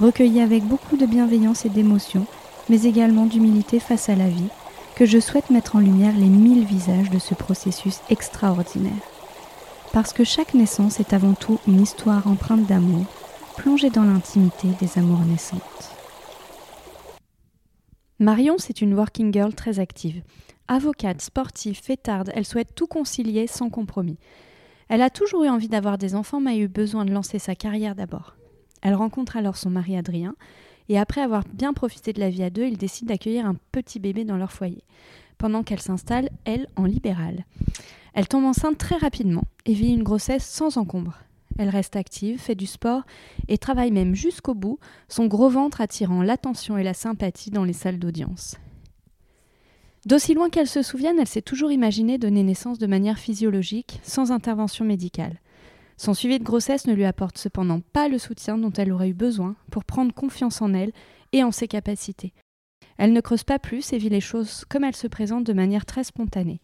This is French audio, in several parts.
recueilli avec beaucoup de bienveillance et d'émotion, mais également d'humilité face à la vie, que je souhaite mettre en lumière les mille visages de ce processus extraordinaire. Parce que chaque naissance est avant tout une histoire empreinte d'amour, plongée dans l'intimité des amours naissantes. Marion, c'est une working girl très active. Avocate, sportive, fêtarde, elle souhaite tout concilier sans compromis. Elle a toujours eu envie d'avoir des enfants, mais a eu besoin de lancer sa carrière d'abord. Elle rencontre alors son mari Adrien, et après avoir bien profité de la vie à deux, ils décident d'accueillir un petit bébé dans leur foyer, pendant qu'elle s'installe, elle, en libérale. Elle tombe enceinte très rapidement et vit une grossesse sans encombre. Elle reste active, fait du sport et travaille même jusqu'au bout, son gros ventre attirant l'attention et la sympathie dans les salles d'audience. D'aussi loin qu'elle se souvienne, elle s'est toujours imaginé donner naissance de manière physiologique, sans intervention médicale. Son suivi de grossesse ne lui apporte cependant pas le soutien dont elle aurait eu besoin pour prendre confiance en elle et en ses capacités. Elle ne creuse pas plus et vit les choses comme elles se présentent de manière très spontanée.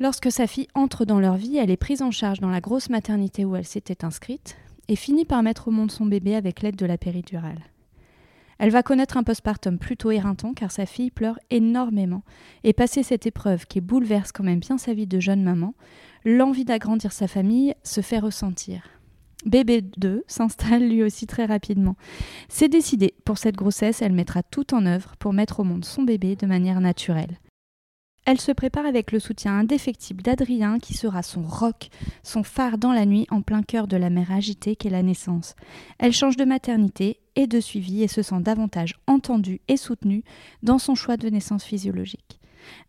Lorsque sa fille entre dans leur vie, elle est prise en charge dans la grosse maternité où elle s'était inscrite et finit par mettre au monde son bébé avec l'aide de la péridurale. Elle va connaître un postpartum plutôt éreintant car sa fille pleure énormément. Et passer cette épreuve qui bouleverse quand même bien sa vie de jeune maman, l'envie d'agrandir sa famille se fait ressentir. Bébé 2 s'installe lui aussi très rapidement. C'est décidé, pour cette grossesse, elle mettra tout en œuvre pour mettre au monde son bébé de manière naturelle. Elle se prépare avec le soutien indéfectible d'Adrien qui sera son roc, son phare dans la nuit en plein cœur de la mère agitée qu'est la naissance. Elle change de maternité et de suivi et se sent davantage entendue et soutenue dans son choix de naissance physiologique.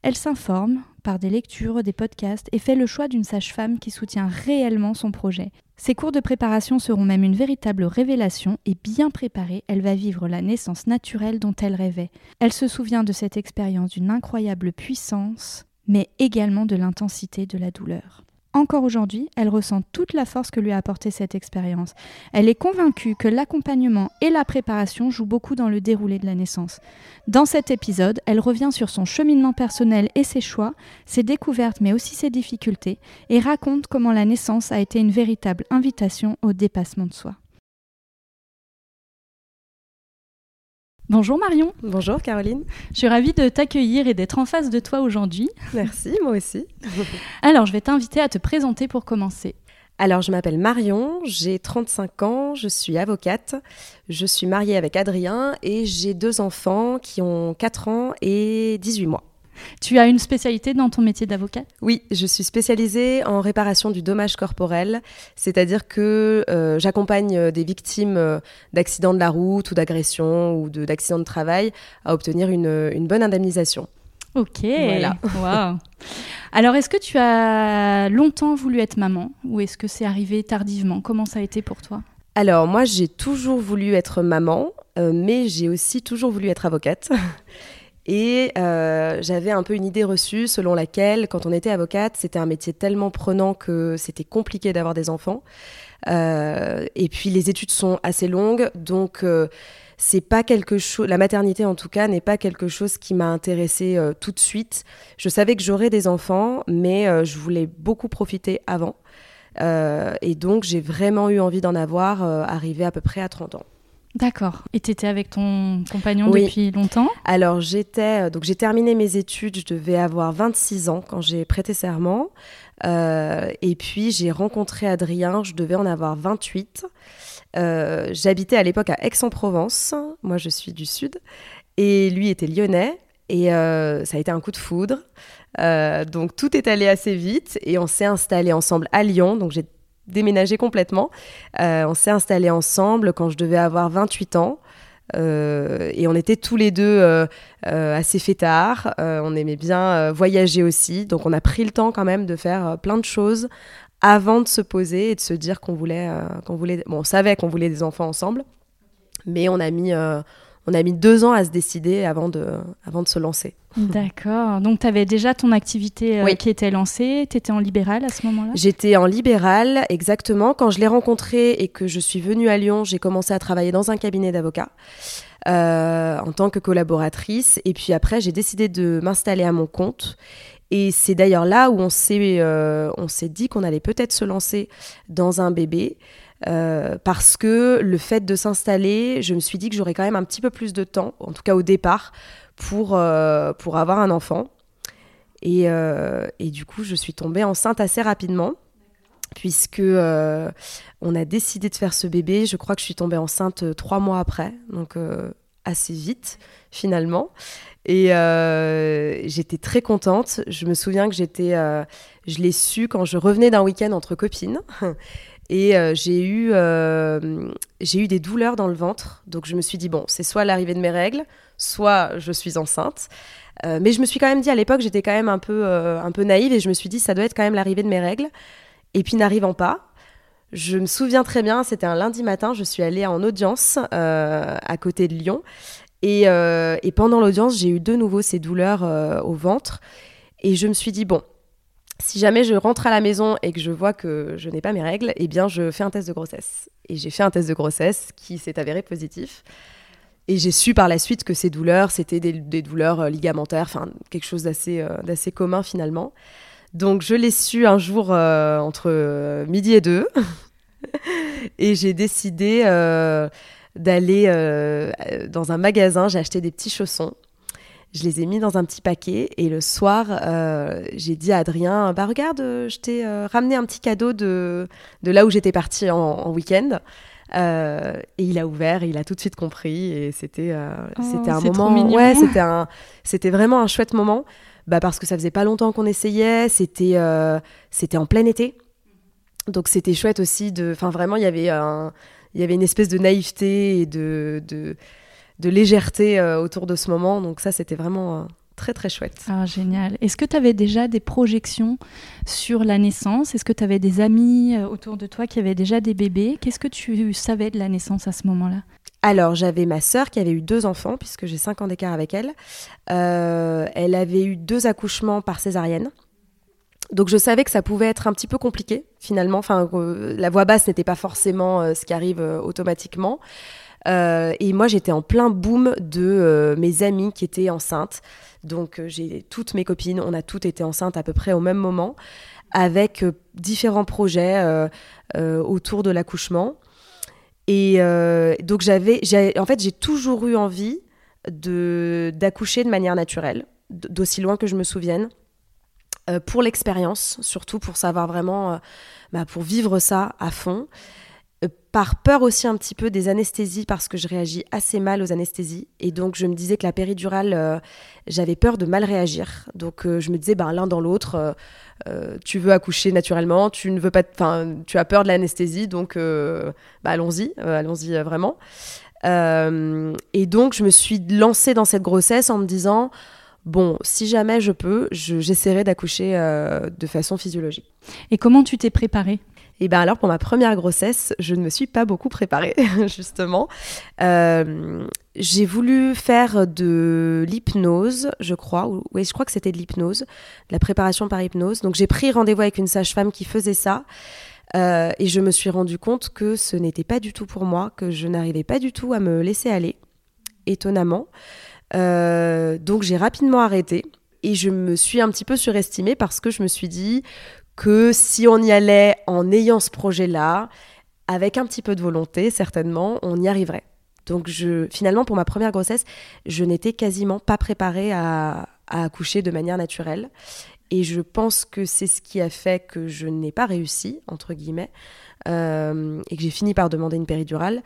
Elle s'informe par des lectures, des podcasts et fait le choix d'une sage-femme qui soutient réellement son projet. Ses cours de préparation seront même une véritable révélation et bien préparée, elle va vivre la naissance naturelle dont elle rêvait. Elle se souvient de cette expérience d'une incroyable puissance, mais également de l'intensité de la douleur. Encore aujourd'hui, elle ressent toute la force que lui a apporté cette expérience. Elle est convaincue que l'accompagnement et la préparation jouent beaucoup dans le déroulé de la naissance. Dans cet épisode, elle revient sur son cheminement personnel et ses choix, ses découvertes mais aussi ses difficultés, et raconte comment la naissance a été une véritable invitation au dépassement de soi. Bonjour Marion. Bonjour Caroline. Je suis ravie de t'accueillir et d'être en face de toi aujourd'hui. Merci, moi aussi. Alors, je vais t'inviter à te présenter pour commencer. Alors, je m'appelle Marion, j'ai 35 ans, je suis avocate, je suis mariée avec Adrien et j'ai deux enfants qui ont 4 ans et 18 mois. Tu as une spécialité dans ton métier d'avocat? Oui, je suis spécialisée en réparation du dommage corporel, c'est-à-dire que euh, j'accompagne euh, des victimes euh, d'accidents de la route ou d'agressions ou d'accidents de, travail à obtenir une, bonne indemnisation. Ok, voilà. wow. Alors, est-ce que tu as longtemps voulu être maman ou est-ce que c'est arrivé tardivement? Comment ça a été pour toi? Alors moi j'ai toujours voulu être maman, mais j'ai aussi toujours voulu être avocate. Et euh, j'avais un peu une idée reçue selon laquelle, quand on était avocate, c'était un métier tellement prenant que c'était compliqué d'avoir des enfants. Euh, et puis les études sont assez longues, donc euh, c'est pas quelque chose. La maternité, en tout cas, n'est pas quelque chose qui m'a intéressée tout de suite. Je savais que j'aurais des enfants, mais je voulais beaucoup profiter avant. et donc j'ai vraiment eu envie d'en avoir arrivé à peu près à 30 ans. D'accord. Et tu étais avec ton compagnon depuis longtemps? Alors j'étais euh, donc j'ai terminé mes études, je devais avoir 26 ans quand j'ai prêté serment. Euh, et puis j'ai rencontré Adrien, je devais en avoir 28. Euh, j'habitais à l'époque à Aix-en-Provence, moi je suis du sud. Et lui était lyonnais. Et ça a été un coup de foudre. donc tout est allé assez vite et on s'est installé ensemble à Lyon. Donc j'ai déménagé complètement. on s'est installé ensemble quand je devais avoir 28 ans. Euh, et on était tous les deux euh, euh, assez fêtards. on aimait bien voyager aussi. Donc on a pris le temps quand même de faire plein de choses avant de se poser et de se dire qu'on voulait, qu'on voulait. Bon, on savait qu'on voulait des enfants ensemble, mais on a mis on a mis deux ans à se décider avant de, avant de se lancer. D'accord. Donc, tu avais déjà ton activité euh, qui était lancée. Tu étais en libéral à ce moment-là? J'étais en libéral, exactement. Quand je l'ai rencontré et que je suis venue à Lyon, j'ai commencé à travailler dans un cabinet d'avocats. Euh, en tant que collaboratrice. Et puis après, j'ai décidé de m'installer à mon compte. Et c'est d'ailleurs là où on s'est euh, on s'est dit qu'on allait peut-être se lancer dans un bébé. Euh, parce que le fait de s'installer, je me suis dit que j'aurais quand même un petit peu plus de temps, en tout cas au départ, pour, euh, pour avoir un enfant. Et, euh, et, du coup, je suis tombée enceinte assez rapidement, puisque on a décidé de faire ce bébé. Je crois que je suis tombée enceinte trois mois après, donc assez vite finalement. Et j'étais très contente. Je me souviens que j'étais, je l'ai su quand je revenais d'un week-end entre copines. Et euh, j'ai eu, euh, eu des douleurs dans le ventre. Donc je me suis dit, bon, c'est soit l'arrivée de mes règles, soit je suis enceinte. Euh, mais je me suis quand même dit, à l'époque, j'étais quand même un peu, un peu naïve et je me suis dit, ça doit être quand même l'arrivée de mes règles. Et puis n'arrivant pas, je me souviens très bien, c'était un lundi matin, je suis allée en audience à côté de Lyon. Et pendant l'audience, j'ai eu de nouveau ces douleurs au ventre. Et je me suis dit, bon, si jamais je rentre à la maison et que je vois que je n'ai pas mes règles, eh bien, je fais un test de grossesse. Et j'ai fait un test de grossesse qui s'est avéré positif. Et j'ai su par la suite que ces douleurs, c'était des, douleurs euh, ligamentaires, enfin, quelque chose d'assez euh, commun finalement. Donc, je l'ai su un jour euh, entre midi et deux. et j'ai décidé d'aller dans un magasin. J'ai acheté des petits chaussons je les ai mis dans un petit paquet et le soir, euh, j'ai dit à Adrien, bah regarde, je t'ai euh, ramené un petit cadeau de, de là où j'étais partie en, week-end. Euh, et il a ouvert, et il a tout de suite compris et c'était oh, c'était un moment, ouais, c'était un c'était vraiment un chouette moment, bah parce que ça faisait pas longtemps qu'on essayait, c'était c'était en plein été, donc c'était chouette aussi de, enfin vraiment il y avait un il y avait une espèce de naïveté et de, de de légèreté euh, autour de ce moment. Donc ça, c'était vraiment euh, très très chouette. Ah, génial. Est-ce que tu avais déjà des projections sur la naissance? Est-ce que tu avais des amis euh, autour de toi qui avaient déjà des bébés? Qu'est-ce que tu savais de la naissance à ce moment-là? Alors, j'avais ma sœur qui avait eu deux enfants, puisque j'ai cinq ans d'écart avec elle. elle avait eu deux accouchements par césarienne. Donc je savais que ça pouvait être un petit peu compliqué finalement. Enfin, la voix basse n'était pas forcément ce qui arrive automatiquement. Euh, et moi, j'étais en plein boom de euh, mes amies qui étaient enceintes. Donc, euh, j'ai toutes mes copines, on a toutes été enceintes à peu près au même moment, avec différents projets autour de l'accouchement. Et donc, j'avais, en fait, j'ai toujours eu envie de d'accoucher de manière naturelle, d'aussi loin que je me souvienne. pour l'expérience, surtout pour savoir vraiment, bah, pour vivre ça à fond. Euh, par peur aussi un petit peu des anesthésies parce que je réagis assez mal aux anesthésies. Et donc je me disais que la péridurale euh, j'avais peur de mal réagir. Donc euh, je me disais ben l'un dans l'autre tu veux accoucher naturellement tu ne veux pas enfin tu as peur de l'anesthésie donc bah, allons-y allons-y vraiment. Et donc je me suis lancée dans cette grossesse en me disant bon, si jamais je peux, j'essaierai d'accoucher de façon physiologique. Et comment tu t'es préparée? Et bien alors pour ma première grossesse, je ne me suis pas beaucoup préparée justement. Euh, j'ai voulu faire de l'hypnose, je crois. oui, je crois que c'était de l'hypnose, de la préparation par hypnose. Donc j'ai pris rendez-vous avec une sage-femme qui faisait ça. Euh, et je me suis rendu compte que ce n'était pas du tout pour moi, que je n'arrivais pas du tout à me laisser aller, étonnamment. Euh, donc j'ai rapidement arrêté et je me suis un petit peu surestimée parce que je me suis dit que si on y allait en ayant ce projet-là, avec un petit peu de volonté, certainement, on y arriverait. Donc je, finalement, pour ma première grossesse, je n'étais quasiment pas préparée à, accoucher de manière naturelle. Et je pense que c'est ce qui a fait que je n'ai pas réussi, entre guillemets, euh, et que j'ai fini par demander une péridurale.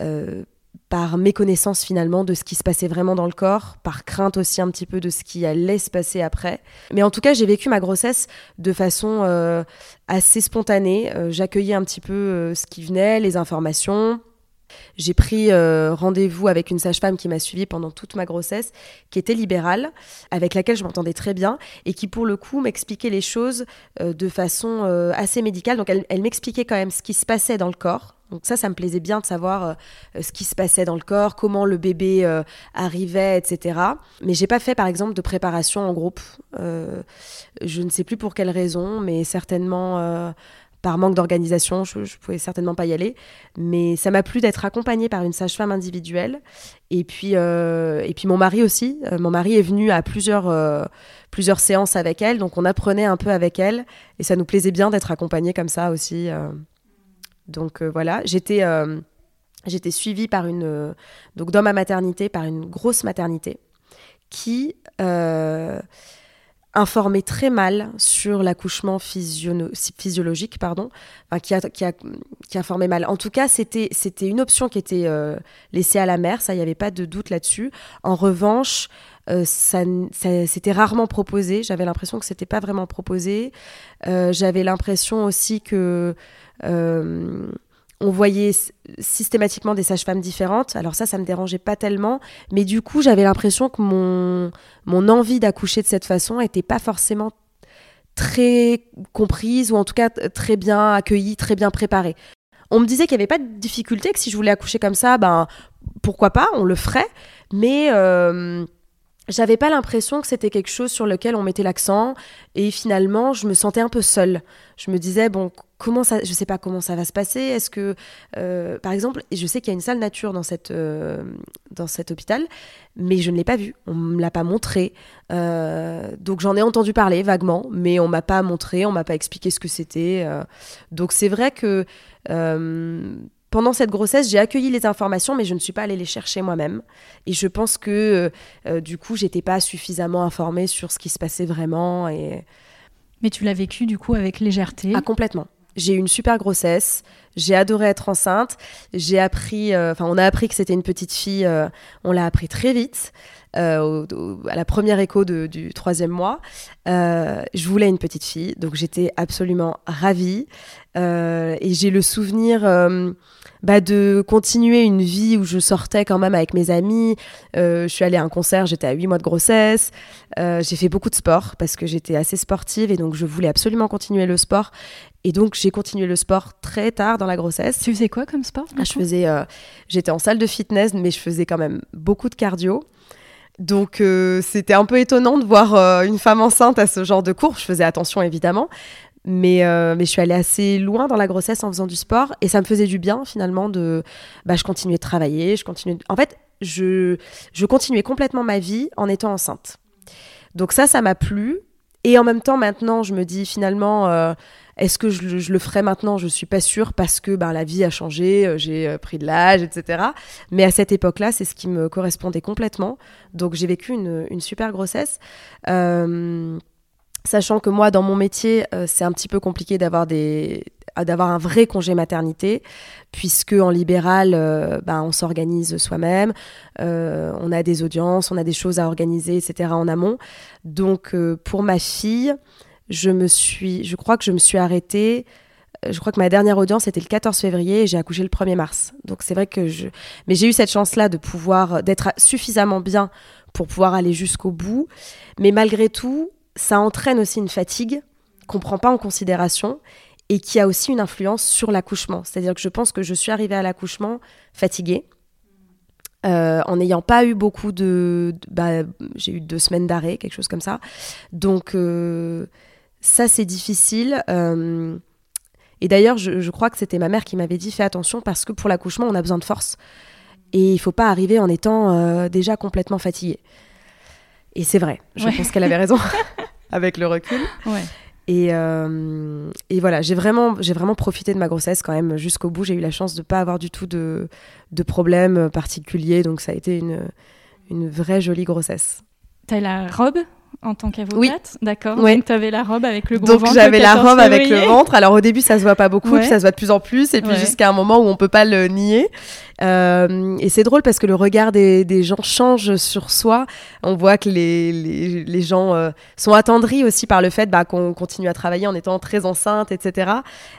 Euh, par méconnaissance finalement de ce qui se passait vraiment dans le corps, par crainte aussi un petit peu de ce qui allait se passer après. Mais en tout cas, j'ai vécu ma grossesse de façon euh, assez spontanée. Euh, j'accueillais un petit peu euh, ce qui venait, les informations. J'ai pris rendez-vous avec une sage-femme qui m'a suivie pendant toute ma grossesse, qui était libérale, avec laquelle je m'entendais très bien et qui pour le coup m'expliquait les choses de façon assez médicale. Donc elle m'expliquait quand même ce qui se passait dans le corps, donc ça, ça me plaisait bien de savoir euh, ce qui se passait dans le corps, comment le bébé euh, arrivait, etc. Mais j'ai pas fait, par exemple, de préparation en groupe. Euh, je ne sais plus pour quelle raison, mais certainement par manque d'organisation, je, ne pouvais certainement pas y aller. Mais ça m'a plu d'être accompagnée par une sage-femme individuelle. Et puis, et puis mon mari aussi. mon mari est venu à plusieurs, plusieurs séances avec elle, donc on apprenait un peu avec elle. Et ça nous plaisait bien d'être accompagnée comme ça aussi. Donc euh, voilà, j'étais euh, j'étais suivie par une euh, donc dans ma maternité par une grosse maternité qui informait très mal sur l'accouchement physiologique, pardon, qui, a, qui, a, qui, informait mal. En tout cas, c'était, une option qui était laissée à la mère, ça, il n'y avait pas de doute là-dessus. En revanche, ça, c'était rarement proposé, j'avais l'impression que c'était pas vraiment proposé. j'avais l'impression aussi que euh, on voyait systématiquement des sages-femmes différentes. Alors ça, ça me dérangeait pas tellement, mais du coup, j'avais l'impression que mon, mon envie d'accoucher de cette façon n'était pas forcément très comprise ou en tout cas très bien accueillie, très bien préparée. On me disait qu'il n'y avait pas de difficulté, que si je voulais accoucher comme ça, ben pourquoi pas, on le ferait, mais euh, j'avais pas l'impression que c'était quelque chose sur lequel on mettait l'accent et finalement je me sentais un peu seule. Je me disais bon comment ça, je sais pas comment ça va se passer. Est-ce que, euh, par exemple, je sais qu'il y a une salle nature dans cette euh, dans cet hôpital, mais je ne l'ai pas vue. On me l'a pas montré. Euh, donc j'en ai entendu parler vaguement, mais on m'a pas montré, on m'a pas expliqué ce que c'était. donc c'est vrai que pendant cette grossesse, j'ai accueilli les informations, mais je ne suis pas allée les chercher moi-même. Et je pense que du coup, j'étais pas suffisamment informée sur ce qui se passait vraiment. Et... Mais tu l'as vécu du coup avec légèreté. Ah complètement. J'ai eu une super grossesse. J'ai adoré être enceinte. J'ai appris, euh, enfin, on a appris que c'était une petite fille. Euh, on l'a appris très vite. Euh, à la première écho du troisième mois, je voulais une petite fille, donc j'étais absolument ravie. et j'ai le souvenir bah, de continuer une vie où je sortais quand même avec mes amis. je suis allée à un concert, j'étais à 8 mois de grossesse. j'ai fait beaucoup de sport parce que j'étais assez sportive et donc je voulais absolument continuer le sport. Et donc j'ai continué le sport très tard dans la grossesse. Tu faisais quoi comme sport ah, Je faisais, euh, j'étais en salle de fitness, mais je faisais quand même beaucoup de cardio. Donc euh, c'était un peu étonnant de voir euh, une femme enceinte à ce genre de cours. Je faisais attention évidemment, mais, mais je suis allée assez loin dans la grossesse en faisant du sport et ça me faisait du bien finalement de. Bah, je continuais de travailler, je continuais. En fait, je, je continuais complètement ma vie en étant enceinte. Donc ça, ça m'a plu. Et en même temps, maintenant, je me dis finalement est-ce que je, le ferai maintenant? Je suis pas sûre parce que ben, la vie a changé, euh, j'ai euh, pris de l'âge, etc. Mais à cette époque-là, c'est ce qui me correspondait complètement. Donc j'ai vécu une, super grossesse. Euh, sachant que moi, dans mon métier, c'est un petit peu compliqué d'avoir des d'avoir un vrai congé maternité, puisque en libéral, ben, on s'organise soi-même, on a des audiences, on a des choses à organiser, etc. en amont. Donc pour ma fille, je me suis, je crois que je me suis arrêtée. Euh, je crois que ma dernière audience était le 14 février et j'ai accouché le 1er mars. Donc c'est vrai que je, mais j'ai eu cette chance-là de pouvoir, d'être suffisamment bien pour pouvoir aller jusqu'au bout. Mais malgré tout, ça entraîne aussi une fatigue qu'on prend pas en considération et qui a aussi une influence sur l'accouchement. C'est-à-dire que je pense que je suis arrivée à l'accouchement fatiguée. Euh, en n'ayant pas eu beaucoup de, bah, j'ai eu deux semaines d'arrêt, quelque chose comme ça. Donc euh, ça, c'est difficile. Euh, et d'ailleurs, je, crois que c'était ma mère qui m'avait dit fais attention parce que pour l'accouchement, on a besoin de force. Et il faut pas arriver en étant déjà complètement fatigué. Et c'est vrai, je pense qu'elle avait raison avec le recul. Et, euh, et, voilà, j'ai vraiment, j'ai vraiment profité de ma grossesse quand même jusqu'au bout. J'ai eu la chance de ne pas avoir du tout de, de problèmes particuliers. Donc ça a été une, une vraie jolie grossesse. T'as la robe en tant qu'avocate? Oui. D'accord. Donc, tu avais la robe avec le gros ventre. Donc, j'avais la robe avec le ventre. Alors, au début, ça se voit pas beaucoup, puis ça se voit de plus en plus, et puis jusqu'à un moment où on peut pas le nier. Euh, et c'est drôle parce que le regard des, gens change sur soi. On voit que les, gens euh, sont attendris aussi par le fait bah, qu'on continue à travailler en étant très enceinte, etc.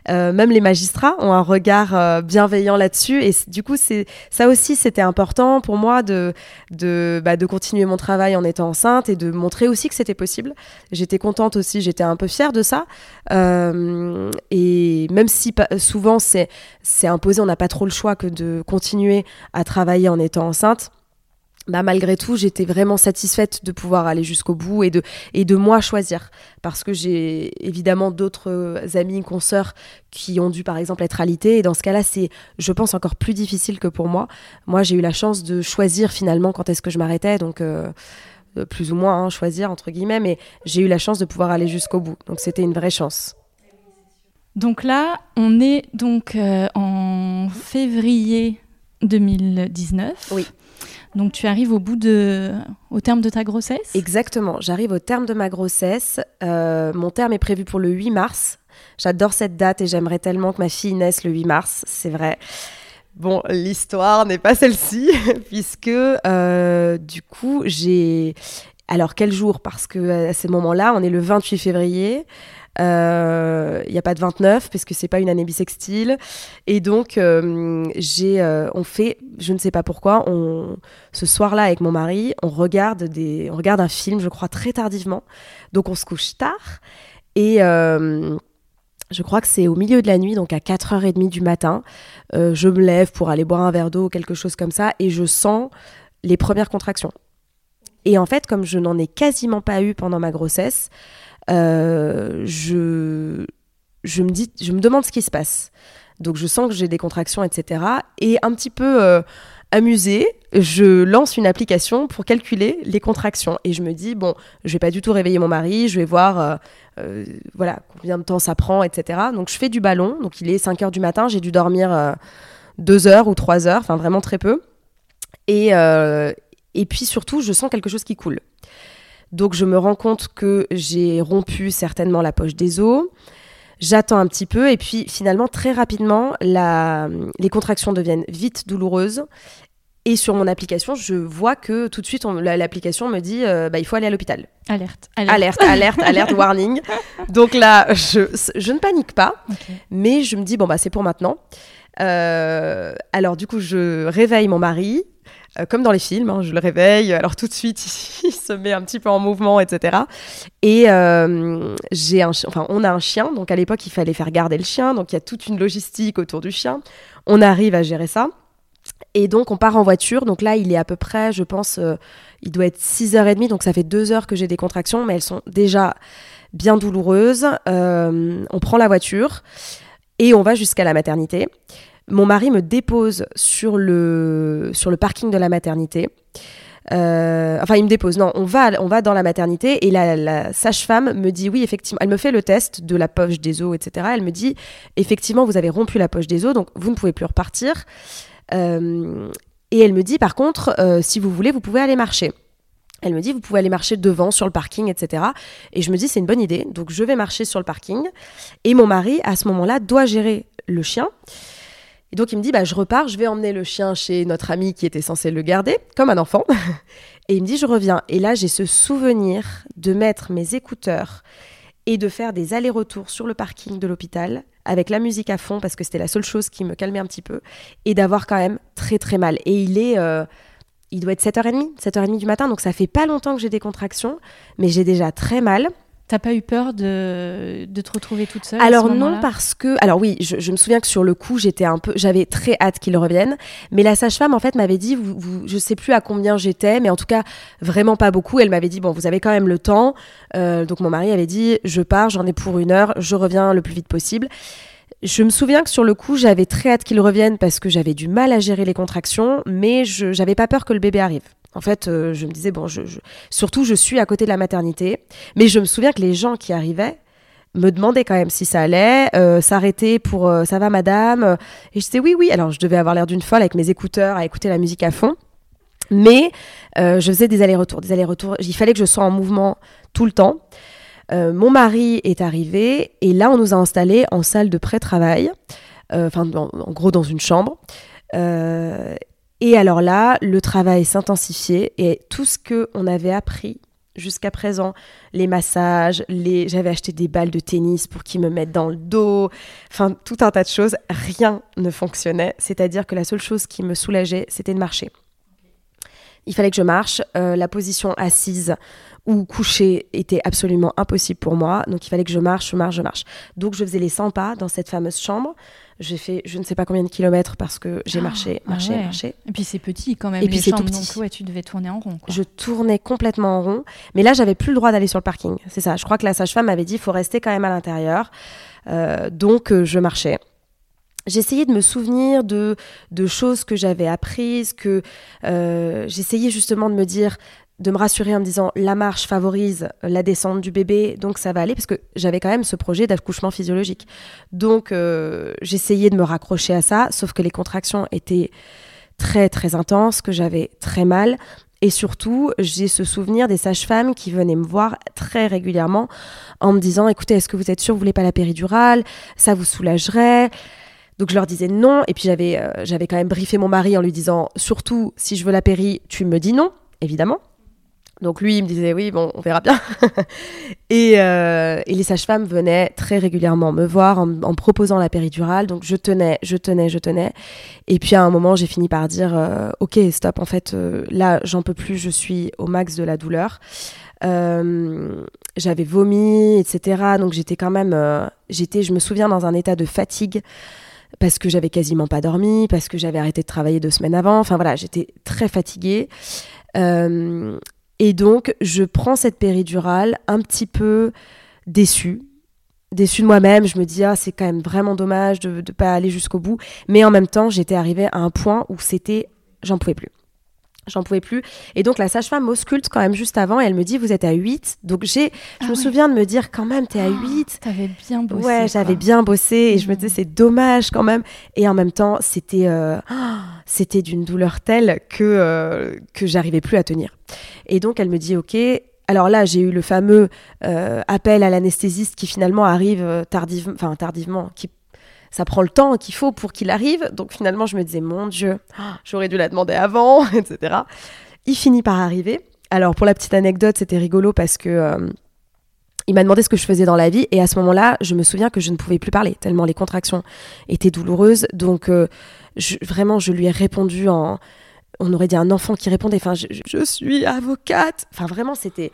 Euh, même les magistrats ont un regard bienveillant là-dessus. Et du coup, ça aussi, c'était important pour moi bah, de continuer mon travail en étant enceinte et de montrer aussi que c'était possible. J'étais contente aussi, j'étais un peu fière de ça. et même si souvent c'est imposé, on n'a pas trop le choix que de continuer à travailler en étant enceinte. Bah, malgré tout, j'étais vraiment satisfaite de pouvoir aller jusqu'au bout et de, et de moi choisir. Parce que j'ai évidemment d'autres amis, consoeurs qui ont dû par exemple être alités. Et dans ce cas-là, c'est, je pense, encore plus difficile que pour moi. Moi, j'ai eu la chance de choisir finalement quand est-ce que je m'arrêtais. Donc, euh, plus ou moins, hein, choisir entre guillemets. Mais j'ai eu la chance de pouvoir aller jusqu'au bout. Donc, c'était une vraie chance. Donc là, on est donc euh, en février 2019. Oui. Donc tu arrives au bout de, au terme de ta grossesse? Exactement, j'arrive au terme de ma grossesse. Euh, mon terme est prévu pour le 8 mars. J'adore cette date et j'aimerais tellement que ma fille naisse le 8 mars, c'est vrai. Bon, l'histoire n'est pas celle-ci, puisque euh, du coup, j'ai... Alors, quel jour? Parce que à ce moment-là, on est le 28 février. Il euh, n'y a pas de 29 parce que c'est pas une année bisextile. Et donc, euh, j'ai, euh, on fait, je ne sais pas pourquoi, on, ce soir-là avec mon mari, on regarde, des, on regarde un film, je crois, très tardivement. Donc, on se couche tard. Et je crois que c'est au milieu de la nuit, donc à 4h30 du matin. je me lève pour aller boire un verre d'eau ou quelque chose comme ça. Et je sens les premières contractions. Et en fait, comme je n'en ai quasiment pas eu pendant ma grossesse, euh, je, me demande ce qui se passe. Donc je sens que j'ai des contractions, etc. Et un petit peu euh, amusée, je lance une application pour calculer les contractions. Et je me dis, bon, je vais pas du tout réveiller mon mari, je vais voir euh, voilà, combien de temps ça prend, etc. Donc je fais du ballon, donc il est 5 heures du matin, j'ai dû dormir 2 heures ou 3 heures, enfin vraiment très peu. Et puis surtout, je sens quelque chose qui coule. Donc je me rends compte que j'ai rompu certainement la poche des os. J'attends un petit peu et puis finalement très rapidement les contractions deviennent vite douloureuses et sur mon application, je vois que tout de suite, l'application me dit euh, bah, il faut aller à l'hôpital. Alerte, alerte. Alerte, alerte, warning. Donc là, je, je ne panique pas, mais je me dis bon, bah, c'est pour maintenant. Euh, alors, du coup, je réveille mon mari. Euh, comme dans les films, hein, je le réveille, alors tout de suite il, se met un petit peu en mouvement, etc. Et euh, j'ai un, enfin, on a un chien, donc à l'époque il fallait faire garder le chien, donc il y a toute une logistique autour du chien. On arrive à gérer ça. Et donc on part en voiture, donc là il est à peu près, je pense, euh, il doit être 6h30, donc ça fait 2 heures que j'ai des contractions, mais elles sont déjà bien douloureuses. on prend la voiture et on va jusqu'à la maternité. Mon mari me dépose sur le, sur le parking de la maternité. Euh, enfin, il me dépose. Non, on va, on va dans la maternité et la, sage-femme me dit oui, effectivement. Elle me fait le test de la poche des os, etc. Elle me dit effectivement, vous avez rompu la poche des os, donc vous ne pouvez plus repartir. Euh, et elle me dit par contre, euh, si vous voulez, vous pouvez aller marcher. Elle me dit, vous pouvez aller marcher devant, sur le parking, etc. Et je me dis, c'est une bonne idée. Donc, je vais marcher sur le parking. Et mon mari, à ce moment-là, doit gérer le chien. Et donc il me dit, bah, je repars, je vais emmener le chien chez notre ami qui était censé le garder, comme un enfant. Et il me dit, je reviens. Et là, j'ai ce souvenir de mettre mes écouteurs et de faire des allers-retours sur le parking de l'hôpital avec la musique à fond, parce que c'était la seule chose qui me calmait un petit peu, et d'avoir quand même très très mal. Et il est... Euh, il doit être 7h30, 7h30 du matin, donc ça fait pas longtemps que j'ai des contractions, mais j'ai déjà très mal. T'as pas eu peur de, de, te retrouver toute seule Alors non parce que alors oui je, me souviens que sur le coup j'étais un peu j'avais très hâte qu'il revienne. Mais la sage-femme en fait m'avait dit vous, vous, je sais plus à combien j'étais mais en tout cas vraiment pas beaucoup. Elle m'avait dit bon vous avez quand même le temps. Euh, donc mon mari avait dit je pars j'en ai pour une heure je reviens le plus vite possible. Je me souviens que sur le coup, j'avais très hâte qu'il revienne parce que j'avais du mal à gérer les contractions, mais je n'avais pas peur que le bébé arrive. En fait, euh, je me disais, bon, surtout, je suis à côté de la maternité. Mais je me souviens que les gens qui arrivaient me demandaient quand même si ça allait, euh, s'arrêter pour euh, ça va madame. Et je disais oui, oui. Alors, je devais avoir l'air d'une folle avec mes écouteurs à écouter la musique à fond. Mais je faisais des allers-retours, des allers-retours. Il fallait que je sois en mouvement tout le temps. mon mari est arrivé et là, on nous a installés en salle de pré-travail, enfin, en, gros, dans une chambre. Et alors là, le travail s'intensifiait et tout ce que on avait appris jusqu'à présent, les massages, les... j'avais acheté des balles de tennis pour qu'ils me mettent dans le dos, enfin tout un tas de choses, rien ne fonctionnait. C'est-à-dire que la seule chose qui me soulageait, c'était de marcher. Il fallait que je marche. Euh, la position assise ou couchée était absolument impossible pour moi. Donc il fallait que je marche, je marche, je marche. Donc je faisais les 100 pas dans cette fameuse chambre. J'ai fait je ne sais pas combien de kilomètres parce que j'ai marché, ah, marché, marché. Et puis c'est petit quand même. Et puis c'est tout petit. Donc ouais, tu devais tourner en rond. Je tournais complètement en rond. Mais là, j'avais plus le droit d'aller sur le parking. C'est ça. Je crois que la sage-femme m'avait dit il faut rester quand même à l'intérieur. Euh, donc euh, je marchais. J'essayais de me souvenir de, de choses que j'avais apprises, que euh, j'essayais justement de me dire, de me rassurer en me disant la marche favorise la descente du bébé, donc ça va aller, parce que j'avais quand même ce projet d'accouchement physiologique. Donc euh, j'essayais de me raccrocher à ça, sauf que les contractions étaient très très intenses, que j'avais très mal. Et surtout, j'ai ce souvenir des sages-femmes qui venaient me voir très régulièrement en me disant écoutez, est-ce que vous êtes sûr, vous voulez pas la péridurale? Ça vous soulagerait? Donc je leur disais non, et puis j'avais euh, j'avais quand même briefé mon mari en lui disant surtout si je veux la péri, tu me dis non, évidemment. Donc lui, il me disait oui, bon, on verra bien. et, euh, et, les sages-femmes venaient très régulièrement me voir en, en, proposant la péridurale. Donc je tenais, je tenais, je tenais. Et puis à un moment, j'ai fini par dire euh, ok, stop. En fait, là, j'en peux plus. Je suis au max de la douleur. j'avais vomi, etc. Donc j'étais quand même, j'étais, je me souviens, dans un état de fatigue parce que j'avais quasiment pas dormi, parce que j'avais arrêté de travailler deux semaines avant. Enfin voilà, j'étais très fatiguée. Euh, et donc, je prends cette péridurale un petit peu déçue. Déçue de moi-même, je me dis, ah, c'est quand même vraiment dommage de ne pas aller jusqu'au bout. Mais en même temps, j'étais arrivée à un point où c'était, j'en pouvais plus. J'en pouvais plus. Et donc, la sage-femme m'ausculte quand même juste avant et elle me dit, vous êtes à 8. Donc, j'ai, je ah me souviens de me dire, quand même, t'es à 8. T'avais bien bossé. Ouais, j'avais bien bossé et je me disais, mmh. c'est dommage quand même. Et en même temps, c'était, euh, c'était d'une douleur telle que, euh, que j'arrivais plus à tenir. Et donc, elle me dit, OK. Alors là, j'ai eu le fameux euh, appel à l'anesthésiste qui finalement arrive tardivement, enfin tardivement, qui ça prend le temps qu'il faut pour qu'il arrive. Donc finalement, je me disais, mon Dieu, j'aurais dû la demander avant, etc. Il finit par arriver. Alors pour la petite anecdote, c'était rigolo parce que euh, il m'a demandé ce que je faisais dans la vie et à ce moment-là, je me souviens que je ne pouvais plus parler tellement les contractions étaient douloureuses. Donc euh, vraiment, je lui ai répondu en, on aurait dit un enfant qui répondait. Enfin, je, je suis avocate. Enfin vraiment, c'était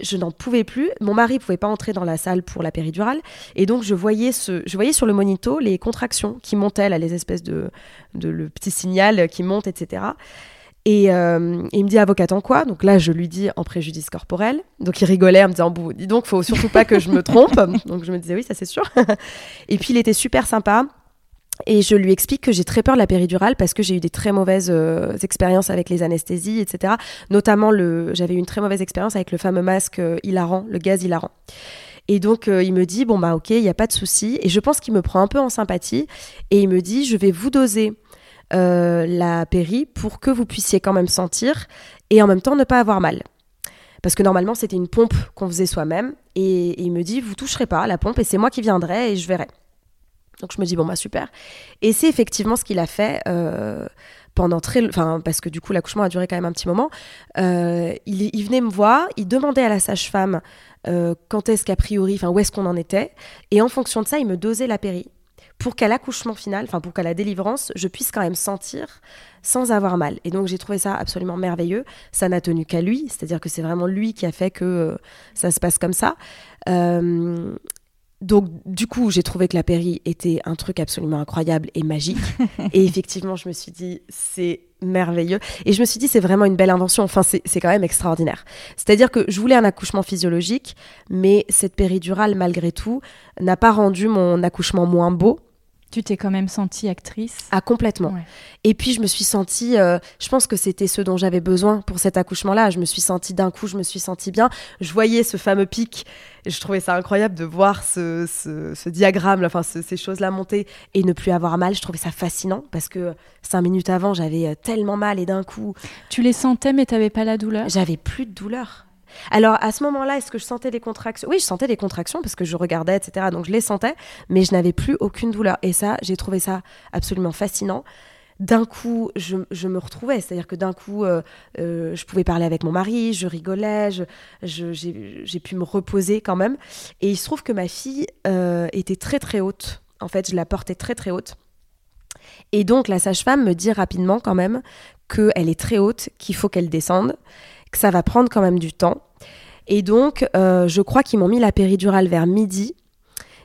je n'en pouvais plus. Mon mari pouvait pas entrer dans la salle pour la péridurale, et donc je voyais ce, je voyais sur le monito les contractions qui montaient, là, les espèces de, de le petit signal qui monte, etc. Et, euh, il me dit avocate en quoi? Donc là, je lui dis en préjudice corporel. Donc il rigolait en me disant bon, dis donc, faut surtout pas que je me trompe. donc je me disais oui, ça c'est sûr. et puis il était super sympa. Et je lui explique que j'ai très peur de la péridurale parce que j'ai eu des très mauvaises euh, expériences avec les anesthésies, etc. Notamment, j'avais eu une très mauvaise expérience avec le fameux masque euh, hilarant, le gaz hilarant. Et donc, euh, il me dit, bon, bah ok, il n'y a pas de souci. Et je pense qu'il me prend un peu en sympathie. Et il me dit, je vais vous doser la péri pour que vous puissiez quand même sentir et en même temps ne pas avoir mal. Parce que normalement, c'était une pompe qu'on faisait soi-même. Et, il me dit, vous toucherez pas la pompe et c'est moi qui viendrai et je verrai. Donc je me dis bon bah super. Et c'est effectivement ce qu'il a fait euh, pendant très, enfin parce que du coup l'accouchement a duré quand même un petit moment. Euh, il, venait me voir, il demandait à la sage-femme euh, quand est-ce qu'a priori, enfin où est-ce qu'on en était, et en fonction de ça il me dosait la péri pour qu'à l'accouchement final, enfin pour qu'à la délivrance, je puisse quand même sentir sans avoir mal. Et donc j'ai trouvé ça absolument merveilleux. Ça n'a tenu qu'à lui, c'est-à-dire que c'est vraiment lui qui a fait que ça se passe comme ça. Euh, donc, du coup, j'ai trouvé que la péri était un truc absolument incroyable et magique. et effectivement, je me suis dit, c'est merveilleux. Et je me suis dit, c'est vraiment une belle invention. Enfin, c'est quand même extraordinaire. C'est-à-dire que je voulais un accouchement physiologique, mais cette péridurale, malgré tout, n'a pas rendu mon accouchement moins beau. Tu t'es quand même sentie actrice Ah, complètement. Et puis, je me suis sentie, euh, je pense que c'était ce dont j'avais besoin pour cet accouchement-là. Je me suis sentie d'un coup, je me suis sentie bien. Je voyais ce fameux pic. Je trouvais ça incroyable de voir ce, ce, diagramme, enfin, ces choses-là monter et ne plus avoir mal. Je trouvais ça fascinant parce que cinq minutes avant, j'avais euh, tellement mal et d'un coup. Tu les sentais, mais tu n'avais pas la douleur? J'avais plus de douleur. Alors à ce moment-là, est-ce que je sentais des contractions? Oui, je sentais des contractions parce que je regardais, etc. Donc je les sentais, mais je n'avais plus aucune douleur. Et ça, j'ai trouvé ça absolument fascinant. d'un coup, je, me retrouvais. C'est-à-dire que d'un coup, euh, euh, je pouvais parler avec mon mari, je rigolais, j'ai pu me reposer quand même. Et il se trouve que ma fille euh, était très très haute. En fait, je la portais très très haute. Et donc, la sage-femme me dit rapidement quand même qu'elle est très haute, qu'il faut qu'elle descende, ça va prendre quand même du temps. Et donc, je crois qu'ils m'ont mis la péridurale vers midi.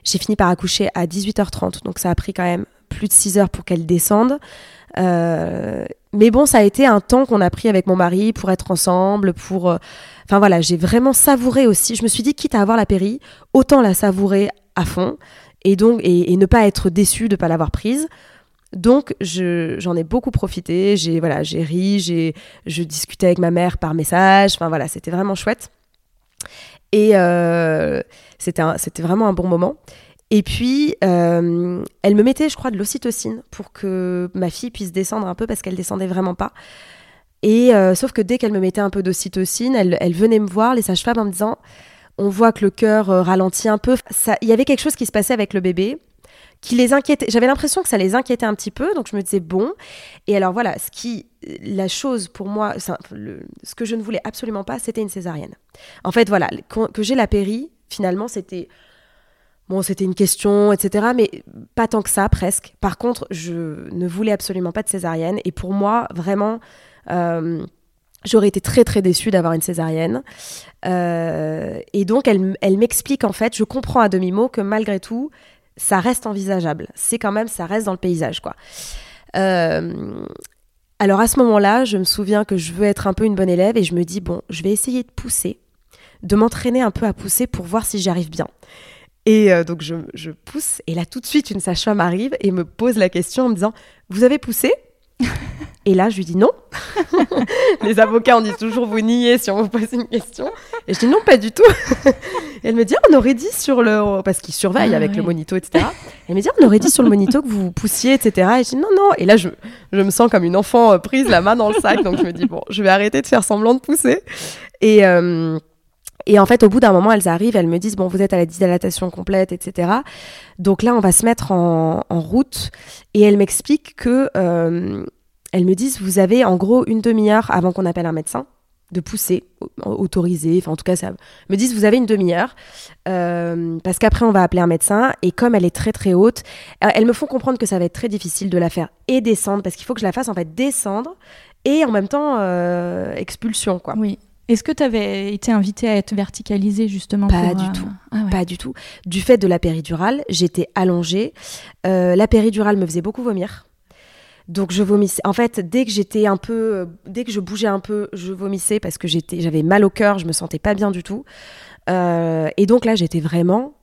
J'ai fini par accoucher à 18h30, donc ça a pris quand même plus de 6 heures pour qu'elle descende. Euh, mais bon, ça a été un temps qu'on a pris avec mon mari pour être ensemble, pour... Euh, enfin voilà, j'ai vraiment savouré aussi. Je me suis dit, quitte à avoir la péri, autant la savourer à fond et donc et, ne pas être déçue de ne pas l'avoir prise. Donc j'en ai beaucoup profité. J'ai voilà, j'ai ri, j'ai je discutais avec ma mère par message. Enfin voilà, c'était vraiment chouette. Et euh, c'était c'était vraiment un bon moment. Et puis, euh, elle me mettait, je crois, de l'ocytocine pour que ma fille puisse descendre un peu parce qu'elle descendait vraiment pas. Et euh, sauf que dès qu'elle me mettait un peu d'ocytocine, elle, elle, venait me voir, les sages-femmes, en me disant on voit que le cœur ralentit un peu. Il y avait quelque chose qui se passait avec le bébé qui les inquiétait. J'avais l'impression que ça les inquiétait un petit peu, donc je me disais bon. Et alors voilà, ce qui, la chose pour moi, ce que je ne voulais absolument pas, c'était une césarienne. En fait, voilà, que j'ai la péri, finalement, c'était Bon, c'était une question, etc. Mais pas tant que ça, presque. Par contre, je ne voulais absolument pas de césarienne. Et pour moi, vraiment, euh, j'aurais été très, très déçue d'avoir une césarienne. Euh, et donc, elle, elle m'explique, en fait, je comprends à demi-mot que malgré tout, ça reste envisageable. C'est quand même, ça reste dans le paysage, quoi. Euh, alors à ce moment-là, je me souviens que je veux être un peu une bonne élève et je me dis, bon, je vais essayer de pousser, de m'entraîner un peu à pousser pour voir si j'arrive bien. Et euh, donc je, pousse, et là tout de suite une sage-femme arrive et me pose la question en me disant Vous avez poussé Et là je lui dis non. Les avocats on dit toujours vous niez si on vous pose une question. Et je dis non, pas du tout. et elle me dit On aurait dit sur le. Parce qu'ils surveillent ah avec le monito, etc. Elle me dit On aurait dit sur le monito que vous poussiez, etc. Et je dis non, non. Et là je, je me sens comme une enfant euh, prise la main dans le sac. Donc je me dis Bon, je vais arrêter de faire semblant de pousser. Et. Euh, et en fait, au bout d'un moment, elles arrivent, elles me disent bon, vous êtes à la dilatation complète, etc. Donc là, on va se mettre en, route. Et elles m'expliquent que euh, elles me disent vous avez en gros une demi-heure avant qu'on appelle un médecin de pousser, autorisé. Enfin, en tout cas, ça me disent vous avez une demi-heure euh, parce qu'après on va appeler un médecin. Et comme elle est très très haute, euh, elles me font comprendre que ça va être très difficile de la faire et descendre parce qu'il faut que je la fasse en fait descendre et en même temps expulsion quoi. Oui. Est-ce que tu avais été invitée à être verticalisée justement Pas du euh, tout. Ah Pas du tout. Du fait de la péridurale, j'étais allongée. Euh, la péridurale me faisait beaucoup vomir. Donc je vomissais. En fait, dès que j'étais un peu, euh, dès que je bougeais un peu, je vomissais parce que j'étais, j'avais mal au cœur, je me sentais pas bien du tout. et donc là, j'étais vraiment,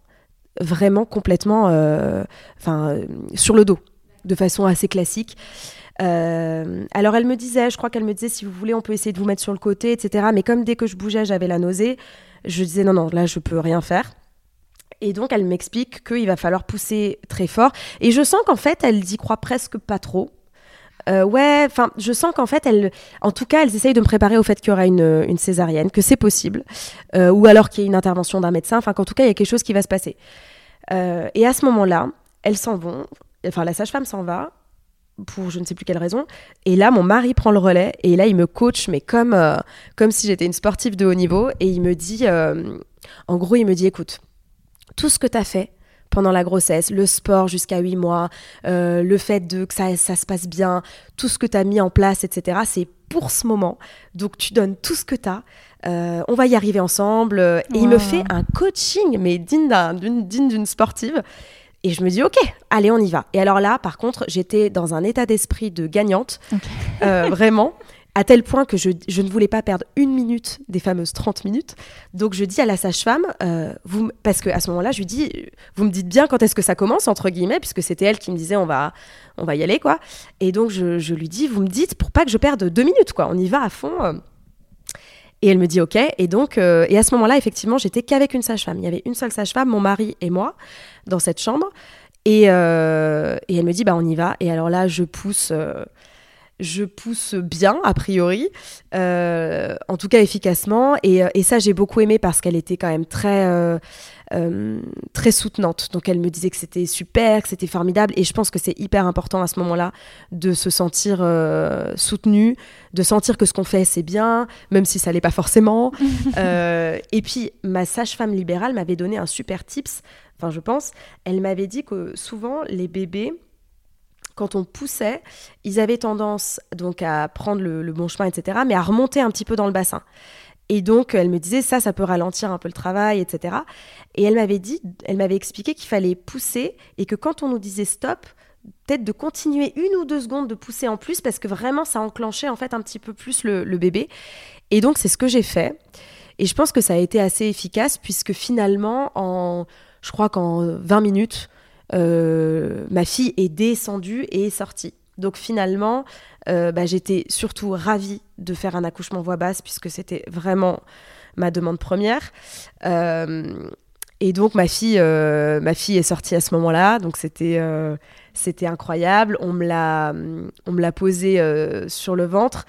vraiment complètement, enfin, sur le dos, de façon assez classique. Euh, alors elle me disait, je crois qu'elle me disait, si vous voulez, on peut essayer de vous mettre sur le côté, etc. Mais comme dès que je bougeais, j'avais la nausée, je disais non, non, là, je peux rien faire. Et donc elle m'explique qu'il va falloir pousser très fort. Et je sens qu'en fait, elle y croit presque pas trop. Euh, ouais, enfin, je sens qu'en fait, elle, en tout cas, elles essayent de me préparer au fait qu'il y aura une, une césarienne, que c'est possible, euh, ou alors qu'il y ait une intervention d'un médecin, enfin, qu'en tout cas, il y a quelque chose qui va se passer. et à ce moment-là, elles s'en vont, enfin, la sage-femme s'en va, pour je ne sais plus quelle raison. Et là, mon mari prend le relais et là, il me coach, mais comme, euh, comme si j'étais une sportive de haut niveau. Et il me dit, euh, en gros, il me dit, écoute, tout ce que tu as fait pendant la grossesse, le sport jusqu'à 8 mois, euh, le fait de, que ça, ça se passe bien, tout ce que tu as mis en place, etc., c'est pour ce moment. Donc, tu donnes tout ce que tu as. on va y arriver ensemble. Et il me fait un coaching, mais digne d'une sportive. Et je me dis, ok, allez, on y va. Et alors là, par contre, j'étais dans un état d'esprit de gagnante, euh, vraiment, à tel point que je, je, ne voulais pas perdre une minute des fameuses 30 minutes. Donc je dis à la sage-femme, euh, parce qu'à ce moment-là, je lui dis, vous me dites bien quand est-ce que ça commence, entre guillemets, puisque c'était elle qui me disait, on va, on va y aller, quoi. Et donc je, je, lui dis, vous me dites pour pas que je perde deux minutes, quoi. On y va à fond. Euh. Et elle me dit OK. Et donc, euh, et à ce moment-là, effectivement, j'étais qu'avec une sage-femme. Il y avait une seule sage-femme, mon mari et moi, dans cette chambre. Et, euh, et, elle me dit bah on y va. Et alors là, je pousse. Euh, je pousse bien, a priori, euh, en tout cas efficacement. Et, et ça, j'ai beaucoup aimé parce qu'elle était quand même très, euh, euh, très soutenante. Donc, elle me disait que c'était super, que c'était formidable. Et je pense que c'est hyper important à ce moment-là de se sentir euh, soutenu, de sentir que ce qu'on fait, c'est bien, même si ça l'est pas forcément. Euh, et puis, ma sage-femme libérale m'avait donné un super tips, enfin, je pense. Elle m'avait dit que souvent, les bébés, quand on poussait, ils avaient tendance donc à prendre le, bon chemin, etc., mais à remonter un petit peu dans le bassin. Et donc, elle me disait, ça, ça peut ralentir un peu le travail, etc. Et elle m'avait dit, elle m'avait expliqué qu'il fallait pousser et que quand on nous disait stop, peut-être de continuer une ou deux secondes de pousser en plus parce que vraiment, ça enclenchait en fait un petit peu plus le, le bébé. Et donc, c'est ce que j'ai fait. Et je pense que ça a été assez efficace puisque finalement, en, je crois qu'en 20 minutes, ma fille est descendue et est sortie. Donc finalement, euh, bah, j'étais surtout ravie de faire un accouchement voix basse puisque c'était vraiment ma demande première. Euh, et donc ma fille, euh, ma fille est sortie à ce moment-là, donc c'était euh, c'était incroyable. On me l'a on me l'a posée euh, sur le ventre.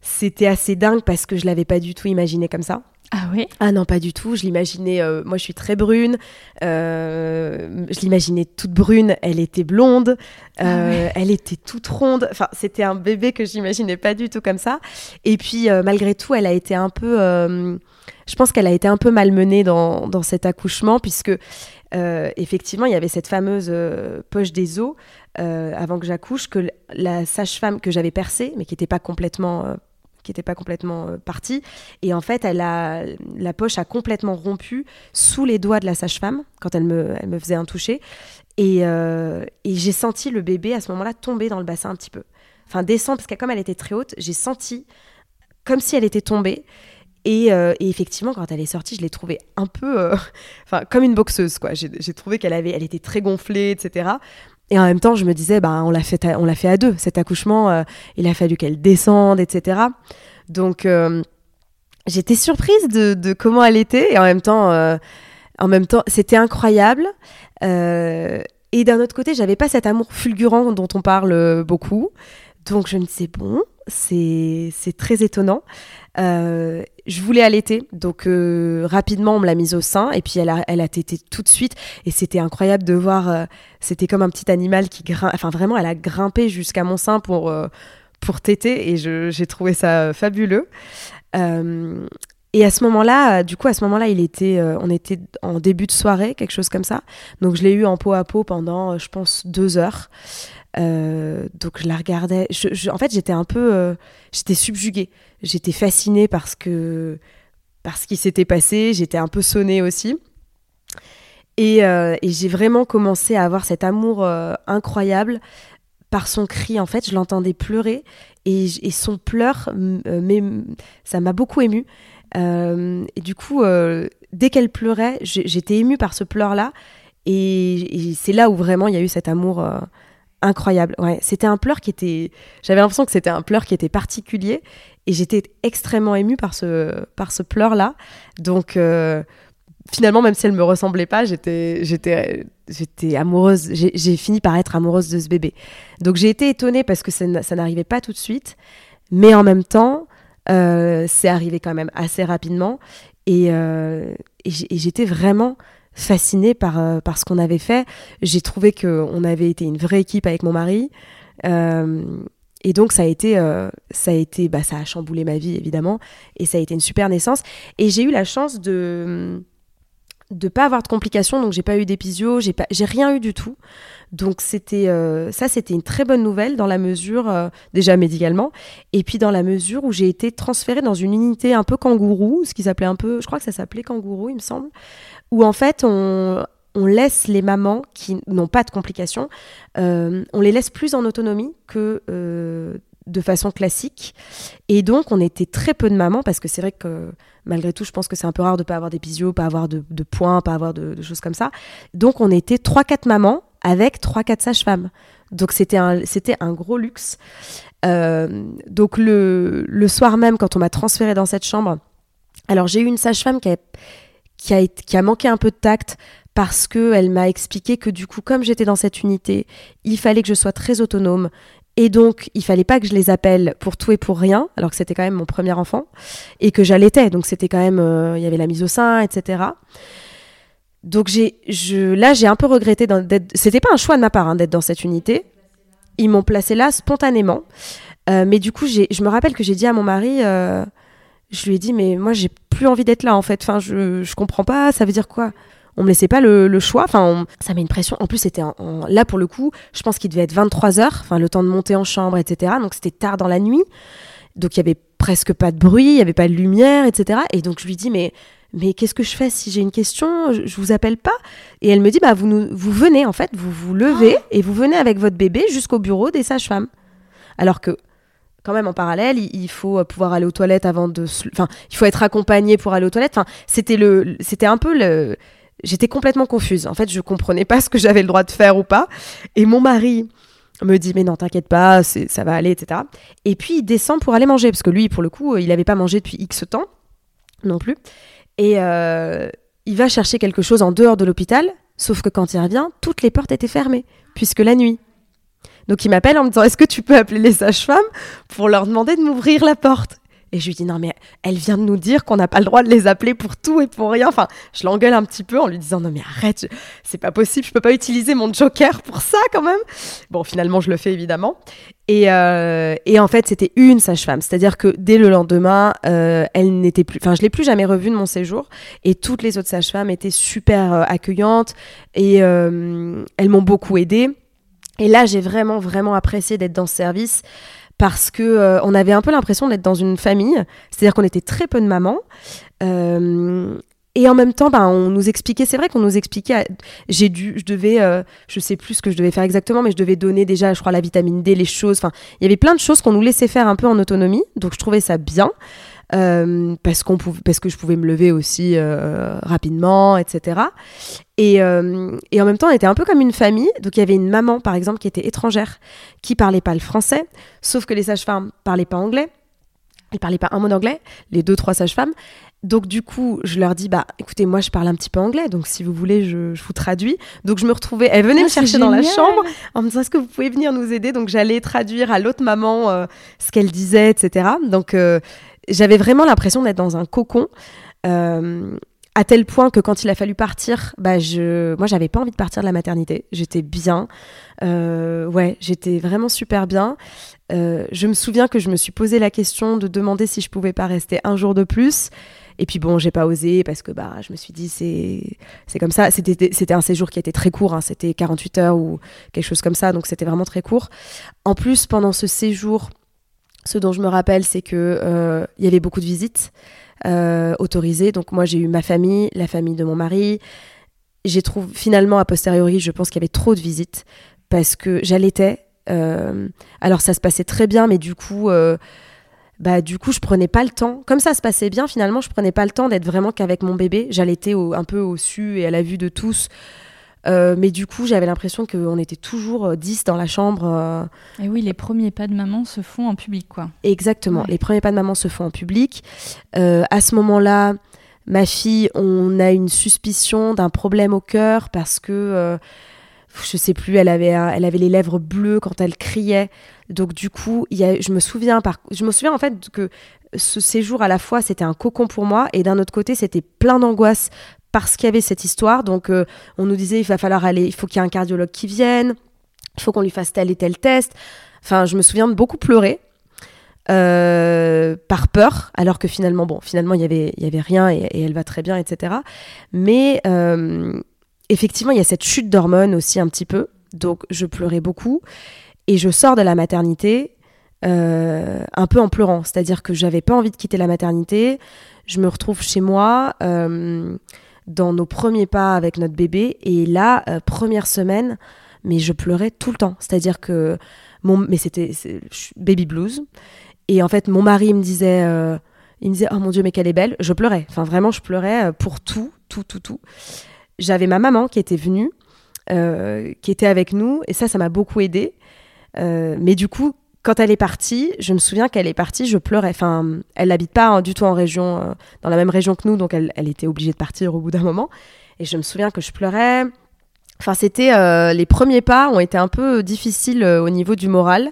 C'était assez dingue parce que je l'avais pas du tout imaginé comme ça. Ah oui Ah non, pas du tout. Je l'imaginais. euh, moi, je suis très brune. euh, je l'imaginais toute brune. Elle était blonde. Ah euh, Elle était toute ronde. Enfin, c'était un bébé que j'imaginais pas du tout comme ça. Et puis, malgré tout, elle a été un peu. je pense qu'elle a été un peu malmenée dans, dans cet accouchement, puisque effectivement, il y avait cette fameuse poche des os avant que j'accouche, que la sage-femme que j'avais percée, mais qui n'était pas complètement. Qui n'était pas complètement euh, partie. Et en fait, elle a, la poche a complètement rompu sous les doigts de la sage-femme quand elle me, elle me faisait un toucher. Et, euh, et j'ai senti le bébé à ce moment-là tomber dans le bassin un petit peu. Enfin, descendre, parce que comme elle était très haute, j'ai senti comme si elle était tombée. Et, euh, effectivement, quand elle est sortie, je l'ai trouvée un peu, enfin, comme une boxeuse, quoi. J'ai trouvé qu'elle avait, elle était très gonflée, etc. Et en même temps, je me disais, bah, on l'a fait, à, fait à deux. Cet accouchement, euh, il a fallu qu'elle descende, etc. Donc, euh, j'étais surprise de, comment elle était, et en même temps, euh, temps, c'était incroyable. Et d'un autre côté, j'avais pas cet amour fulgurant dont on parle beaucoup. Donc je me disais, bon, c'est c'est très étonnant. Je voulais allaiter, donc euh, rapidement on me l'a mise au sein et puis elle a, elle a tété tout de suite et c'était incroyable de voir, euh, c'était comme un petit animal qui grimpe, enfin vraiment elle a grimpé jusqu'à mon sein pour, euh, pour téter et j'ai trouvé ça euh, fabuleux. Et à ce moment-là, du coup à ce moment-là il était, on était en début de soirée, quelque chose comme ça, donc je l'ai eu en peau à peau pendant, je pense, deux heures. Donc je la regardais. En fait, j'étais un peu, j'étais subjuguée. J'étais fascinée parce que parce qu'il s'était passé. J'étais un peu sonnée aussi. Et, euh, j'ai vraiment commencé à avoir cet amour euh, incroyable par son cri. En fait, je l'entendais pleurer et, son pleur, euh, ça m'a beaucoup émue. Et du coup, dès qu'elle pleurait, j'étais émue par ce pleur-là. Et, et c'est là où vraiment il y a eu cet amour incroyable. Ouais, c'était un pleur qui était. J'avais l'impression que c'était un pleur qui était particulier, et j'étais extrêmement émue par ce par ce pleur-là. Donc euh, finalement, même si elle me ressemblait pas, j'étais amoureuse. J'ai fini par être amoureuse de ce bébé. Donc j'ai été étonnée parce que ça, n'arrivait pas tout de suite, mais en même temps, euh, c'est arrivé quand même assez rapidement, et, euh, et j'étais vraiment fascinée par, par ce qu'on avait fait. J'ai trouvé qu'on avait été une vraie équipe avec mon mari. Et donc ça a été, euh, ça a été, bah, ça a chamboulé ma vie évidemment, et ça a été une super naissance. Et j'ai eu la chance de de pas avoir de complications, donc j'ai pas eu d'épisio, j'ai pas, j'ai rien eu du tout. Donc c'était, euh, ça c'était une très bonne nouvelle dans la mesure, euh, déjà médicalement, et puis dans la mesure où j'ai été transférée dans une unité un peu kangourou, ce qui s'appelait un peu, je crois que ça s'appelait kangourou, il me semble, où en fait on on laisse les mamans qui n'ont pas de complications, euh, on les laisse plus en autonomie que euh, de façon classique. Et donc, on était très peu de mamans, parce que c'est vrai que malgré tout, je pense que c'est un peu rare de pas avoir d'épisio, pas avoir de, de points, pas avoir de, choses comme ça. Donc, on était 3-4 mamans avec 3-4 sages-femmes. Donc, c'était un, un gros luxe. Euh, donc, le, soir même, quand on m'a transférée dans cette chambre, alors j'ai eu une sage-femme qui a manqué un peu de tact parce qu'elle m'a expliqué que du coup, comme j'étais dans cette unité, il fallait que je sois très autonome Et donc, il fallait pas que je les appelle pour tout et pour rien, alors que c'était quand même mon premier enfant, et que j'allaitais. Donc, c'était quand même, euh, il y avait la mise au sein, etc. Donc, je, là, j'ai un peu regretté d'être. C'était pas un choix de ma part hein, d'être dans cette unité. Ils m'ont placé là spontanément. Euh, mais du coup, je me rappelle que j'ai dit à mon mari, euh, je lui ai dit, mais moi, j'ai plus envie d'être là, en fait. Enfin, je, je comprends pas, ça veut dire quoi? On me laissait pas le, choix. Enfin, ça met une pression. En plus, c'était là pour le coup, je pense qu'il devait être 23 heures, enfin le temps de monter en chambre, etc. Donc c'était tard dans la nuit, donc il y avait presque pas de bruit, il y avait pas de lumière, etc. Et donc je lui dis mais mais qu'est-ce que je fais si j'ai une question? Je, vous appelle pas? Et elle me dit bah vous vous venez en fait, vous vous levez oh. et vous venez avec votre bébé jusqu'au bureau des sages-femmes. Alors que quand même en parallèle, il, faut pouvoir aller aux toilettes avant de enfin, il faut être accompagné pour aller aux toilettes. Enfin, c'était le c'était un peu le j'étais complètement confuse. En fait, je comprenais pas ce que j'avais le droit de faire ou pas. Et mon mari me dit mais non t'inquiète pas ça va aller etc et puis il descend pour aller manger parce que lui pour le coup il n'avait pas mangé depuis x temps non plus et euh, il va chercher quelque chose en dehors de l'hôpital sauf que quand il revient toutes les portes étaient fermées puisque la nuit donc il m'appelle en me disant est-ce que tu peux appeler les sages-femmes pour leur demander de m'ouvrir la porte? Et je lui dis non mais elle vient de nous dire qu'on n'a pas le droit de les appeler pour tout et pour rien. Enfin, je l'engueule un petit peu en lui disant non mais arrête, c'est pas possible, je peux pas utiliser mon joker pour ça quand même. Bon, finalement je le fais évidemment. Et, euh, et en fait c'était une sage-femme, c'est-à-dire que dès le lendemain, euh, elle n'était plus, enfin je l'ai plus jamais revue de mon séjour. Et toutes les autres sages-femmes étaient super euh, accueillantes et elles m'ont beaucoup aidée. Et là j'ai vraiment vraiment apprécié d'être dans ce service parce que euh, on avait un peu l'impression d'être dans une famille, c'est-à-dire qu'on était très peu de mamans. Euh, et en même temps, ben, on nous expliquait, c'est vrai qu'on nous expliquait, j'ai dû, je devais, euh, je sais plus ce que je devais faire exactement, mais je devais donner déjà, je crois, la vitamine D, les choses. Enfin, il y avait plein de choses qu'on nous laissait faire un peu en autonomie, donc je trouvais ça bien. Euh, parce, qu'on pouvait, parce que je pouvais me lever aussi euh, rapidement, etc. Et, euh, et, en même temps, on était un peu comme une famille. Donc il y avait une maman, par exemple, qui était étrangère, qui parlait pas le français, sauf que les sages-femmes parlaient pas anglais. Elles parlaient pas un mot d'anglais, les deux, trois sages-femmes. Donc du coup, je leur dis, bah écoutez, moi je parle un petit peu anglais, donc si vous voulez, je, je vous traduis. Donc je me retrouvais, elle venait me ah, chercher dans la chambre en me disant, est-ce que vous pouvez venir nous aider? Donc j'allais traduire à l'autre maman ce qu'elle disait, etc. Donc j'avais vraiment l'impression d'être dans un cocon. Euh, à tel point que quand il a fallu partir, bah je, moi j'avais pas envie de partir de la maternité. J'étais bien, euh, ouais, j'étais vraiment super bien. Euh, je me souviens que je me suis posé la question de demander si je pouvais pas rester un jour de plus. Et puis bon, j'ai pas osé parce que bah je me suis dit c'est c'est comme ça. C'était c'était un séjour qui était très court, hein. c'était 48 heures ou quelque chose comme ça, donc c'était vraiment très court. En plus, pendant ce séjour, ce dont je me rappelle, c'est que euh, il y avait beaucoup de visites euh, autorisées. Donc moi, j'ai eu ma famille, la famille de mon mari. J'ai trouvé finalement a posteriori, je pense qu'il y avait trop de visites parce que j'allaitais. Euh, alors ça se passait très bien, mais du coup, bah du coup, je prenais pas le temps. Comme ça se passait bien, finalement, je prenais pas le temps d'être vraiment qu'avec mon bébé. J'allaitais un peu au su et à la vue de tous. Euh, mais du coup, j'avais l'impression qu'on était toujours 10 euh, dans la chambre. Euh. Et oui, les premiers pas de maman se font en public, quoi. Exactement, les premiers pas de maman se font en public. à ce moment-là, ma fille, on a une suspicion d'un problème au cœur parce que, je sais plus, elle avait, elle avait les lèvres bleues quand elle criait. Donc du coup, y a, je me souviens, par, je me souviens en fait que ce séjour à la fois c'était un cocon pour moi et d'un autre côté c'était plein d'angoisse parce qu'il y avait cette histoire. Donc, euh, on nous disait il va falloir aller, il faut qu'il y ait un cardiologue qui vienne, il faut qu'on lui fasse tel et tel test. Enfin, je me souviens de beaucoup pleurer. Euh, par peur, alors que finalement, bon, finalement, il y avait, rien et, elle va très bien, etc. Mais euh, effectivement, il y a cette chute d'hormones aussi un petit peu. Donc, je pleurais beaucoup et je sors de la maternité un peu en pleurant. C'est-à-dire que j'avais pas envie de quitter la maternité. Je me retrouve chez moi dans nos premiers pas avec notre bébé. Et là, euh, première semaine, mais je pleurais tout le temps. C'est-à-dire que mon, mais c'était baby blues. Et en fait, mon mari me disait, euh, il me disait, oh mon dieu, mais qu'elle est belle. Je pleurais. Enfin, vraiment, je pleurais euh, pour tout, tout, tout, tout. J'avais ma maman qui était venue, qui était avec nous, et ça, ça m'a beaucoup aidé. mais du coup, quand elle est partie, je me souviens qu'elle est partie, je pleurais. Enfin, elle n'habite pas hein, du tout en région, euh, dans la même région que nous, donc elle, était obligée de partir au bout d'un moment. Et je me souviens que je pleurais. Enfin, c'était les premiers pas ont été un peu difficiles au niveau du moral.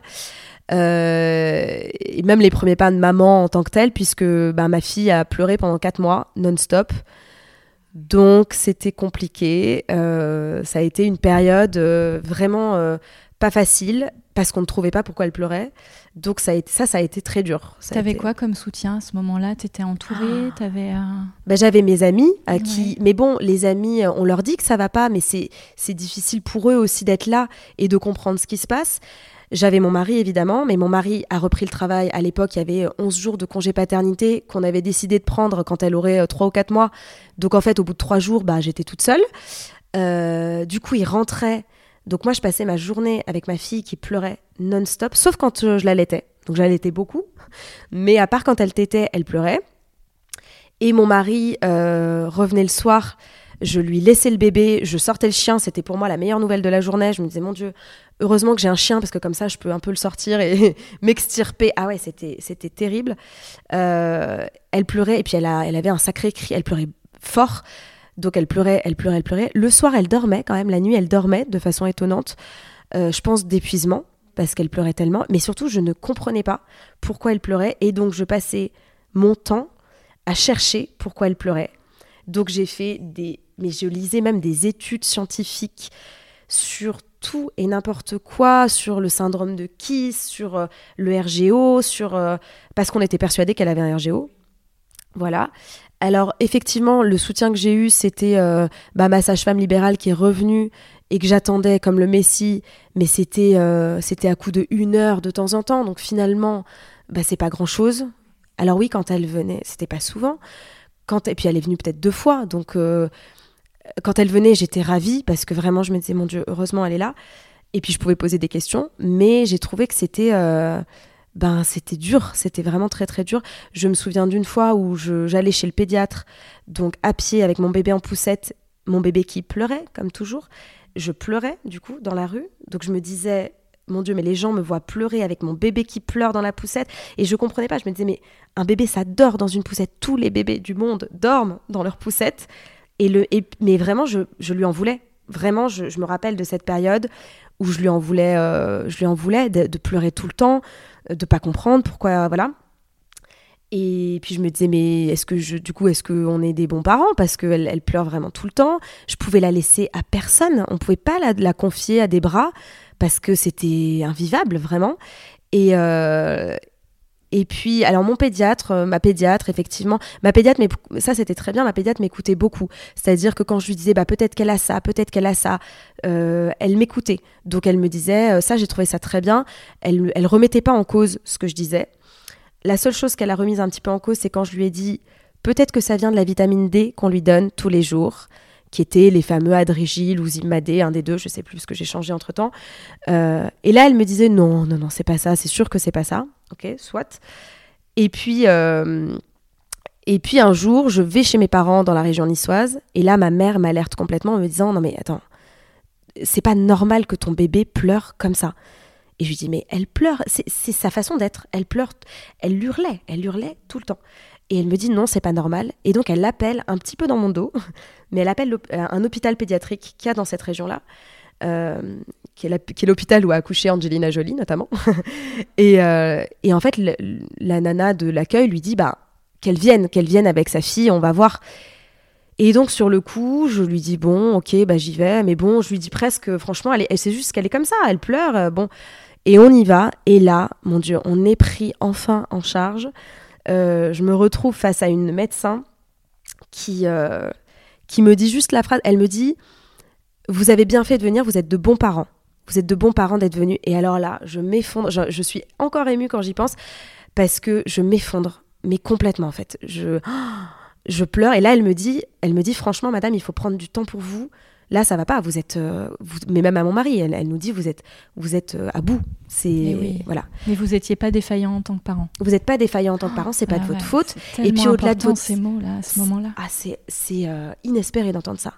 et même les premiers pas de maman en tant que telle, puisque bah, ma fille a pleuré pendant quatre mois non-stop. Donc c'était compliqué. ça a été une période vraiment pas facile parce qu'on ne trouvait pas pourquoi elle pleurait. Donc ça, a été, ça, ça a été très dur. T'avais quoi comme soutien à ce moment-là? T'étais entourée? Ah. avais, ben, J'avais mes amis à qui... Mais bon, les amis, on leur dit que ça va pas, mais c'est difficile pour eux aussi d'être là et de comprendre ce qui se passe. J'avais mon mari, évidemment, mais mon mari a repris le travail. À l'époque, il y avait 11 jours de congé paternité qu'on avait décidé de prendre quand elle aurait 3 euh, ou 4 mois. Donc en fait, au bout de 3 jours, bah, j'étais toute seule. Euh, du coup, il rentrait donc moi, je passais ma journée avec ma fille qui pleurait non-stop, sauf quand euh, je la laitais. Donc je l'allaitais beaucoup. Mais à part quand elle tétait, elle pleurait. Et mon mari euh, revenait le soir, je lui laissais le bébé, je sortais le chien, c'était pour moi la meilleure nouvelle de la journée. Je me disais, mon Dieu, heureusement que j'ai un chien, parce que comme ça, je peux un peu le sortir et m'extirper. Ah ouais, c'était, c'était terrible. Euh, elle pleurait, et puis elle, a, elle avait un sacré cri, elle pleurait fort. Donc elle pleurait, elle pleurait, elle pleurait. Le soir, elle dormait quand même. La nuit, elle dormait de façon étonnante. Euh, je pense d'épuisement parce qu'elle pleurait tellement. Mais surtout, je ne comprenais pas pourquoi elle pleurait. Et donc, je passais mon temps à chercher pourquoi elle pleurait. Donc, j'ai fait des... Mais je lisais même des études scientifiques sur tout et n'importe quoi, sur le syndrome de Kiss, sur euh, le RGO, sur... Euh, parce qu'on était persuadé qu'elle avait un RGO. Voilà. Alors effectivement, le soutien que j'ai eu, c'était euh, bah, ma sage-femme libérale qui est revenue et que j'attendais comme le Messie, mais c'était euh, c'était à coup de une heure de temps en temps, donc finalement, bah, c'est pas grand-chose. Alors oui, quand elle venait, c'était pas souvent. Quand, et puis elle est venue peut-être deux fois, donc euh, quand elle venait, j'étais ravie parce que vraiment, je me disais, mon Dieu, heureusement, elle est là. Et puis je pouvais poser des questions, mais j'ai trouvé que c'était ben c'était dur, c'était vraiment très très dur. Je me souviens d'une fois où j'allais chez le pédiatre, donc à pied avec mon bébé en poussette, mon bébé qui pleurait comme toujours. Je pleurais du coup dans la rue, donc je me disais mon Dieu, mais les gens me voient pleurer avec mon bébé qui pleure dans la poussette. Et je comprenais pas. Je me disais, mais un bébé, ça dort dans une poussette. Tous les bébés du monde dorment dans leur poussette. Et le, mais vraiment, je, lui en voulais. Vraiment, je, me rappelle de cette période où je lui en voulais, euh, je lui en voulais de, pleurer tout le temps de pas comprendre pourquoi, voilà. Et puis je me disais, mais est-ce que je, du coup, est-ce qu'on est des bons parents? Parce qu'elle elle pleure vraiment tout le temps. Je pouvais la laisser à personne. On pouvait pas la, la confier à des bras parce que c'était invivable, vraiment. Et, euh, et puis, alors mon pédiatre, euh, ma pédiatre, effectivement, ma pédiatre, mais ça c'était très bien, ma pédiatre m'écoutait beaucoup. C'est-à-dire que quand je lui disais, bah peut-être qu'elle a ça, peut-être qu'elle a ça, euh, elle m'écoutait. Donc elle me disait, euh, ça j'ai trouvé ça très bien. Elle, elle remettait pas en cause ce que je disais. La seule chose qu'elle a remise un petit peu en cause, c'est quand je lui ai dit, peut-être que ça vient de la vitamine D qu'on lui donne tous les jours qui étaient les fameux Adrigil ou Zimadé, un des deux, je sais plus ce que j'ai changé entre temps. et là, elle me disait non, non, non, c'est pas ça, c'est sûr que c'est pas ça ok, soit. Et puis, euh, et puis un jour, je vais chez mes parents dans la région niçoise, et là, ma mère m'alerte complètement en me disant Non, mais attends, c'est pas normal que ton bébé pleure comme ça. Et je lui dis Mais elle pleure, c'est sa façon d'être. Elle pleure, elle hurlait, elle hurlait tout le temps. Et elle me dit non, c'est pas normal. Et donc elle l'appelle un petit peu dans mon dos, mais elle appelle un hôpital pédiatrique qu'il y a dans cette région-là. Euh, qui est l'hôpital où a accouché Angelina Jolie notamment. Euh, et, en fait, la nana de l'accueil lui dit bah, qu'elle vienne, qu'elle vienne avec sa fille, on va voir. Et donc sur le coup, je lui dis bon, ok, bah j'y vais, mais bon, je lui dis presque, franchement, elle, elle c'est juste qu'elle est comme ça, elle pleure, euh, bon, et on y va. Et là, mon Dieu, on est pris enfin en charge. Je me retrouve face à une médecin qui qui me dit juste la phrase, elle me dit vous avez bien fait de venir, vous êtes de bons parents. Vous êtes de bons parents d'être venus. Et alors là, je m'effondre, je, suis encore émue quand j'y pense, parce que je m'effondre, mais complètement en fait. Je, je pleure. Et là, elle me dit, elle me dit franchement, madame, il faut prendre du temps pour vous. Là, ça va pas. Vous êtes, euh, mais même à mon mari, elle, nous dit, vous êtes, vous êtes euh, à bout. C'est oui. voilà. Mais vous étiez pas défaillant en tant que parent. Vous n'êtes pas défaillant en tant que parent, c'est pas ah de votre faute. Et puis au-delà de ces mots là, à ce moment-là. Ah, c'est c'est euh, inespéré d'entendre ça.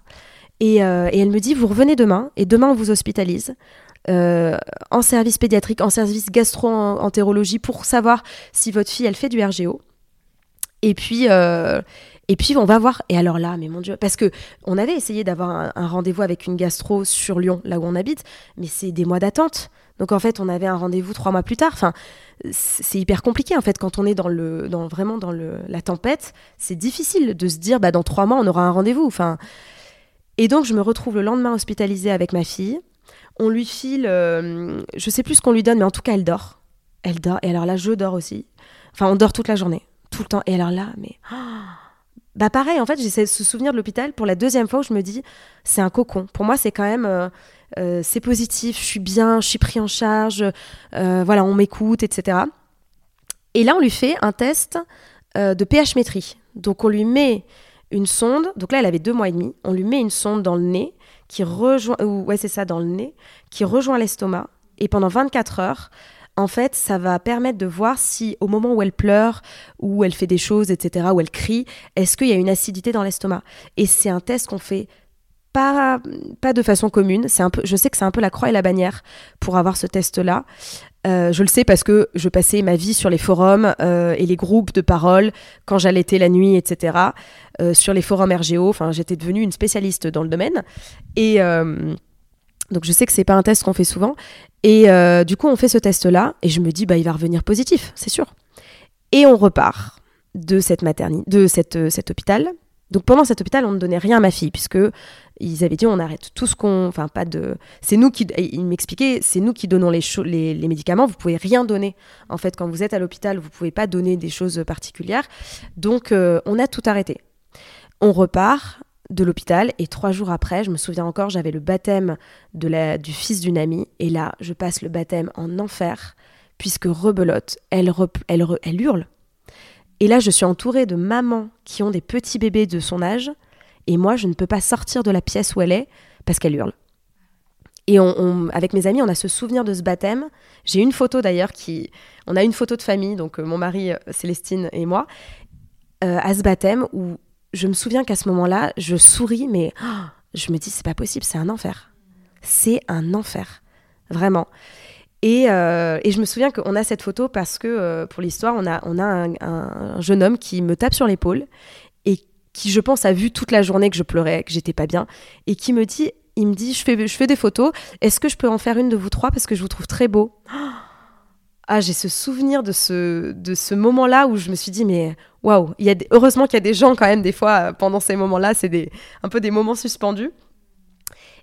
Euh, et, elle me dit, vous revenez demain, et demain on vous hospitalise. En service pédiatrique, en service gastro-entérologie pour savoir si votre fille elle fait du RGO. Et puis, euh, Et puis on va voir. Et alors là, mais mon Dieu, parce que on avait essayé d'avoir un, rendez-vous avec une gastro sur Lyon, là où on habite, mais c'est des mois d'attente. Donc en fait, on avait un rendez-vous trois mois plus tard. Enfin, c'est hyper compliqué en fait quand on est dans le, dans vraiment dans le, la tempête. C'est difficile de se dire, bah dans trois mois, on aura un rendez-vous. Enfin, et donc je me retrouve le lendemain hospitalisée avec ma fille. On lui file, euh, je sais plus ce qu'on lui donne, mais en tout cas, elle dort. Elle dort. Et alors là, je dors aussi. Enfin, on dort toute la journée, tout le temps. Et alors là, mais bah pareil, en fait, j'essaie de se souvenir de l'hôpital pour la deuxième fois où je me dis, c'est un cocon. Pour moi, c'est quand même, euh, euh, c'est positif, je suis bien, je suis pris en charge, euh, voilà, on m'écoute, etc. Et là, on lui fait un test de pH métrie. Donc, on lui met une sonde. Donc là, elle avait deux mois et demi. On lui met une sonde dans le nez qui rejoint, ou ouais, c'est ça, dans le nez, qui rejoint l'estomac. Et pendant 24 heures, en fait, ça va permettre de voir si au moment où elle pleure, où elle fait des choses, etc., où elle crie, est-ce qu'il y a une acidité dans l'estomac? Et c'est un test qu'on fait pas, pas de façon commune. C'est un peu, je sais que c'est un peu la croix et la bannière pour avoir ce test-là. Euh, je le sais parce que je passais ma vie sur les forums euh, et les groupes de parole quand j'allaitais la nuit, etc. Euh, sur les forums RGO. Enfin, j'étais devenue une spécialiste dans le domaine. Et donc je sais que c'est pas un test qu'on fait souvent. Et euh, du coup, on fait ce test-là, et je me dis, bah, il va revenir positif, c'est sûr. Et on repart de cette maternité, de cette, euh, cet hôpital. Donc pendant cet hôpital, on ne donnait rien à ma fille, puisque ils avaient dit, on arrête tout ce qu'on, enfin pas de, c'est nous qui, ils m'expliquaient, c'est nous qui donnons les, les, médicaments. Vous pouvez rien donner. En fait, quand vous êtes à l'hôpital, vous pouvez pas donner des choses particulières. Donc euh, on a tout arrêté. On repart de l'hôpital et trois jours après, je me souviens encore, j'avais le baptême de la, du fils d'une amie et là, je passe le baptême en enfer puisque rebelote, elle, elle, elle hurle. Et là, je suis entourée de mamans qui ont des petits bébés de son âge et moi, je ne peux pas sortir de la pièce où elle est parce qu'elle hurle. Et on, avec mes amis, on a ce souvenir de ce baptême. J'ai une photo d'ailleurs qui, on a une photo de famille, donc euh, mon mari euh, Célestine et moi, euh, à ce baptême où je me souviens qu'à ce moment-là, je souris, mais oh, je me dis, c'est pas possible, c'est un enfer. C'est un enfer. Vraiment. Et, euh, et, je me souviens qu'on a cette photo parce que, euh, pour l'histoire, on a, on a un, jeune homme qui me tape sur l'épaule et qui, je pense, a vu toute la journée que je pleurais, que j'étais pas bien, et qui me dit, il me dit, je fais, des photos, est-ce que je peux en faire une de vous trois parce que je vous trouve très beau? Ah, j'ai ce souvenir de ce, de ce moment-là où je me suis dit, mais waouh, heureusement qu'il y a des gens quand même, des fois, euh, pendant ces moments-là, c'est des, un peu des moments suspendus.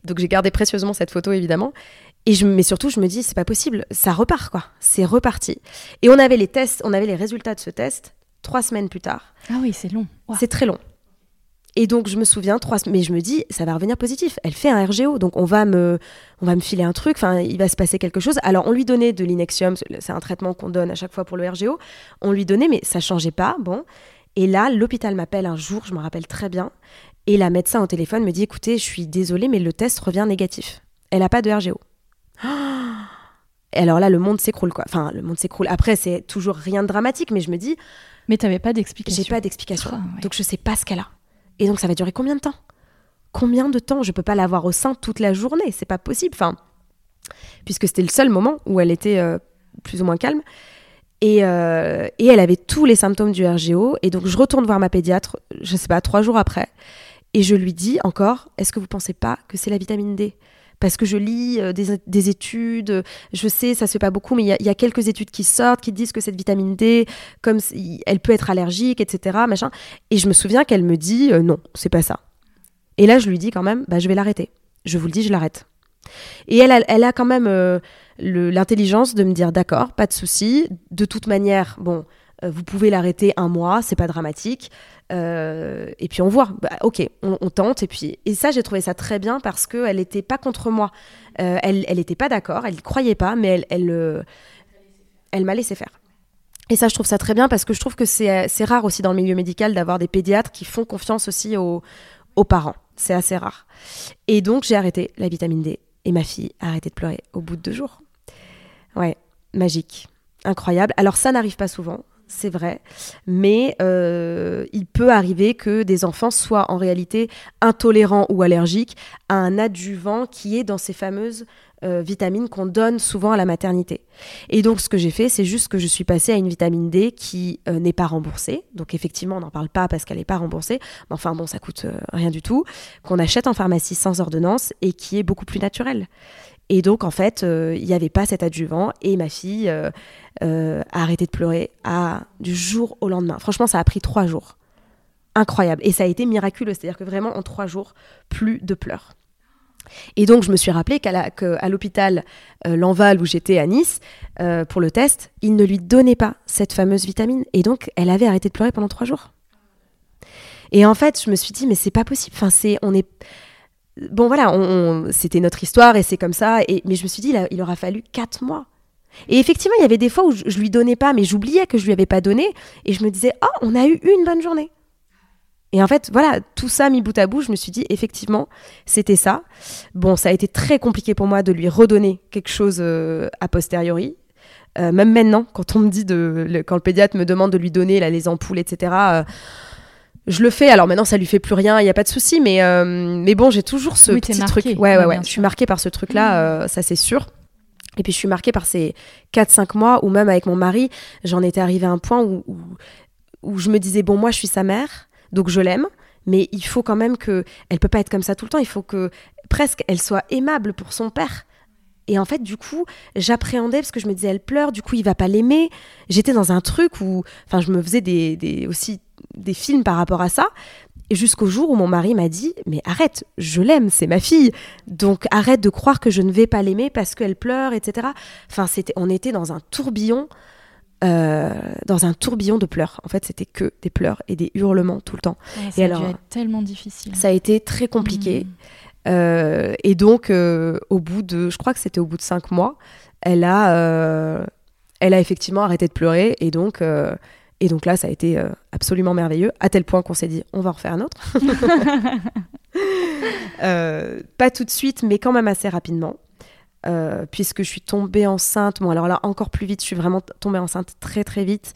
Donc j'ai gardé précieusement cette photo, évidemment. Et je, mais surtout, je me dis, c'est pas possible, ça repart, quoi. C'est reparti. Et on avait les tests, on avait les résultats de ce test trois semaines plus tard. Ah oui, c'est long. C'est très long. Et donc, je me souviens, trois, mais je me dis, ça va revenir positif. Elle fait un RGO, donc on va me, on va me filer un truc, enfin, il va se passer quelque chose. Alors, on lui donnait de l'inexium, c'est un traitement qu'on donne à chaque fois pour le RGO. On lui donnait, mais ça changeait pas. Bon. Et là, l'hôpital m'appelle un jour, je me rappelle très bien, et la médecin au téléphone me dit, écoutez, je suis désolée, mais le test revient négatif. Elle n'a pas de RGO. Et alors là, le monde s'écroule, quoi. Enfin, le monde s'écroule. Après, c'est toujours rien de dramatique, mais je me dis. Mais tu n'avais pas d'explication. J'ai pas d'explication. Donc, je sais pas ce qu'elle a. Et donc ça va durer combien de temps? Combien de temps? Je peux pas l'avoir au sein toute la journée, c'est pas possible. Enfin, puisque c'était le seul moment où elle était euh, plus ou moins calme. Et, euh, et, elle avait tous les symptômes du RGO. Et donc je retourne voir ma pédiatre, je sais pas, trois jours après. Et je lui dis encore, est-ce que vous pensez pas que c'est la vitamine D? Parce que je lis euh, des, études, je sais, ça se fait pas beaucoup, mais il y, a quelques études qui sortent qui disent que cette vitamine D, comme elle peut être allergique, etc. Machin. Et je me souviens qu'elle me dit euh, non, c'est pas ça. Et là, je lui dis quand même, bah, je vais l'arrêter. Je vous le dis, je l'arrête. Et elle a, elle a quand même euh, l'intelligence de me dire d'accord, pas de souci. De toute manière, bon, vous pouvez l'arrêter un mois, c'est pas dramatique. Euh, et puis on voit, bah, ok, on, tente. Et puis et ça, j'ai trouvé ça très bien parce que elle n'était pas contre moi. Euh, elle, elle n'était pas d'accord, elle ne croyait pas, mais elle, elle, euh, elle m'a laissé faire. Et ça, je trouve ça très bien parce que je trouve que c'est rare aussi dans le milieu médical d'avoir des pédiatres qui font confiance aussi aux, aux parents. C'est assez rare. Et donc, j'ai arrêté la vitamine D. Et ma fille a arrêté de pleurer au bout de deux jours. Ouais, magique. Incroyable. Alors, ça n'arrive pas souvent c'est vrai, mais euh, il peut arriver que des enfants soient en réalité intolérants ou allergiques à un adjuvant qui est dans ces fameuses euh, vitamine qu'on donne souvent à la maternité. Et donc, ce que j'ai fait, c'est juste que je suis passée à une vitamine D qui euh, n'est pas remboursée. Donc, effectivement, on n'en parle pas parce qu'elle n'est pas remboursée. Mais enfin, bon, ça coûte rien du tout. Qu'on achète en pharmacie sans ordonnance et qui est beaucoup plus naturelle. Et donc, en fait, il n'y avait pas cet adjuvant et ma fille a arrêté de pleurer à, du jour au lendemain. Franchement, ça a pris trois jours incroyable. Et ça a été miraculeux, c'est-à-dire que vraiment en trois jours, plus de pleurs. Et donc, je me suis rappelé qu'à l'hôpital euh, Lanval, où j'étais à Nice, euh, pour le test, ils ne lui donnaient pas cette fameuse vitamine. Et donc, elle avait arrêté de pleurer pendant trois jours. Et en fait, je me suis dit, mais c'est pas possible. Enfin, c'est, on est. Bon, voilà, on, c'était notre histoire et c'est comme ça. Et, mais je me suis dit, il, aura fallu quatre mois. Et effectivement, il y avait des fois où je, je lui donnais pas, mais j'oubliais que je lui avais pas donné. Et je me disais, oh, on a eu une bonne journée. Et en fait, voilà, tout ça mis bout à bout, je me suis dit, effectivement, c'était ça. Bon, ça a été très compliqué pour moi de lui redonner quelque chose euh, a posteriori. Euh, même maintenant, quand on me dit de, quand le pédiatre me demande de lui donner les ampoules, etc., je le fais. Alors maintenant, ça lui fait plus rien, il n'y a pas de souci, mais, mais bon, j'ai toujours ce petit truc. Ouais, ouais, ouais. Je suis marquée par ce truc-là, mmh. ça c'est sûr. Et puis je suis marquée par ces 4-5 mois où même avec mon mari, j'en étais arrivée à un point où, où, où je me disais, bon, moi je suis sa mère, donc je l'aime, mais il faut quand même que elle peut pas être comme ça tout le temps. Il faut que presque elle soit aimable pour son père. Et en fait, du coup, j'appréhendais parce que je me disais, elle pleure, du coup, il va pas l'aimer. J'étais dans un truc où, enfin, je me faisais des, aussi des films par rapport à ça. Jusqu'au jour où mon mari m'a dit, mais arrête, je l'aime, c'est ma fille. Donc arrête de croire que je ne vais pas l'aimer parce qu'elle pleure, etc. Enfin, c'était, on était dans un tourbillon euh, dans un tourbillon de pleurs. En fait, c'était que des pleurs et des hurlements tout le temps. ça et a dû être tellement difficile. Ça a été très compliqué. Mmh. Euh, et donc, euh, au bout de, je crois que c'était au bout de cinq mois, elle a, elle a effectivement arrêté de pleurer. Et donc, et donc là, ça a été absolument merveilleux, à tel point qu'on s'est dit, on va en refaire un autre. pas tout de suite, mais quand même assez rapidement. Euh, puisque je suis tombée enceinte. Bon, alors là, encore plus vite, je suis vraiment tombée enceinte très très vite.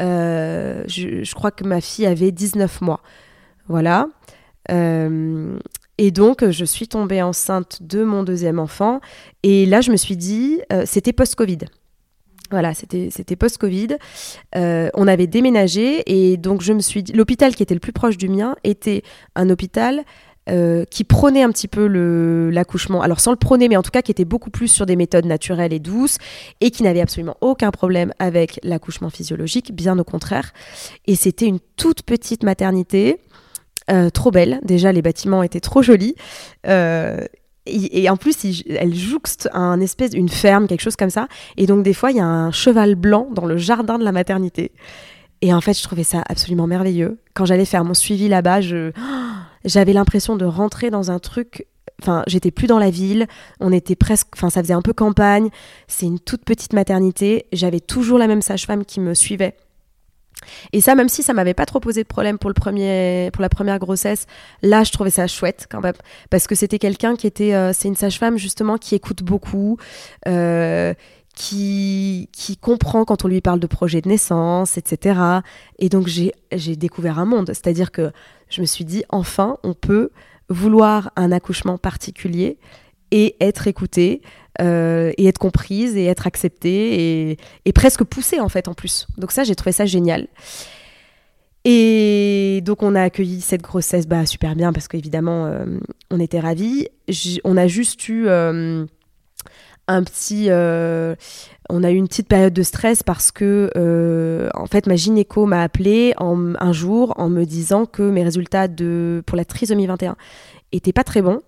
Euh, je, crois que ma fille avait 19 mois. Voilà. Euh, et donc, je suis tombée enceinte de mon deuxième enfant. Et là, je me suis dit, c'était post-Covid. Voilà, c'était post-Covid. on avait déménagé et donc je me suis dit, l'hôpital qui était le plus proche du mien était un hôpital euh, qui prônait un petit peu l'accouchement, alors sans le prôner, mais en tout cas qui était beaucoup plus sur des méthodes naturelles et douces, et qui n'avait absolument aucun problème avec l'accouchement physiologique, bien au contraire. Et c'était une toute petite maternité, euh, trop belle. Déjà, les bâtiments étaient trop jolis. Et, en plus, elle jouxte un espèce, une ferme, quelque chose comme ça. Et donc, des fois, il y a un cheval blanc dans le jardin de la maternité. Et en fait, je trouvais ça absolument merveilleux. Quand j'allais faire mon suivi là-bas, je j'avais l'impression de rentrer dans un truc enfin j'étais plus dans la ville on était presque enfin ça faisait un peu campagne c'est une toute petite maternité j'avais toujours la même sage-femme qui me suivait et ça même si ça m'avait pas trop posé de problème pour le premier pour la première grossesse là je trouvais ça chouette quand même parce que c'était quelqu'un qui était euh, c'est une sage-femme justement qui écoute beaucoup euh, qui, qui comprend quand on lui parle de projet de naissance, etc. Et donc j'ai découvert un monde, c'est-à-dire que je me suis dit, enfin, on peut vouloir un accouchement particulier et être écouté euh, et être comprise et être acceptée et, presque poussée en fait en plus. Donc ça, j'ai trouvé ça génial. Et donc on a accueilli cette grossesse bah, super bien parce qu'évidemment euh, on était ravis. on a juste eu euh, un petit on a eu une petite période de stress parce que en fait ma gynéco m'a appelé un jour en me disant que mes résultats de pour la trisomie 21 étaient pas très bons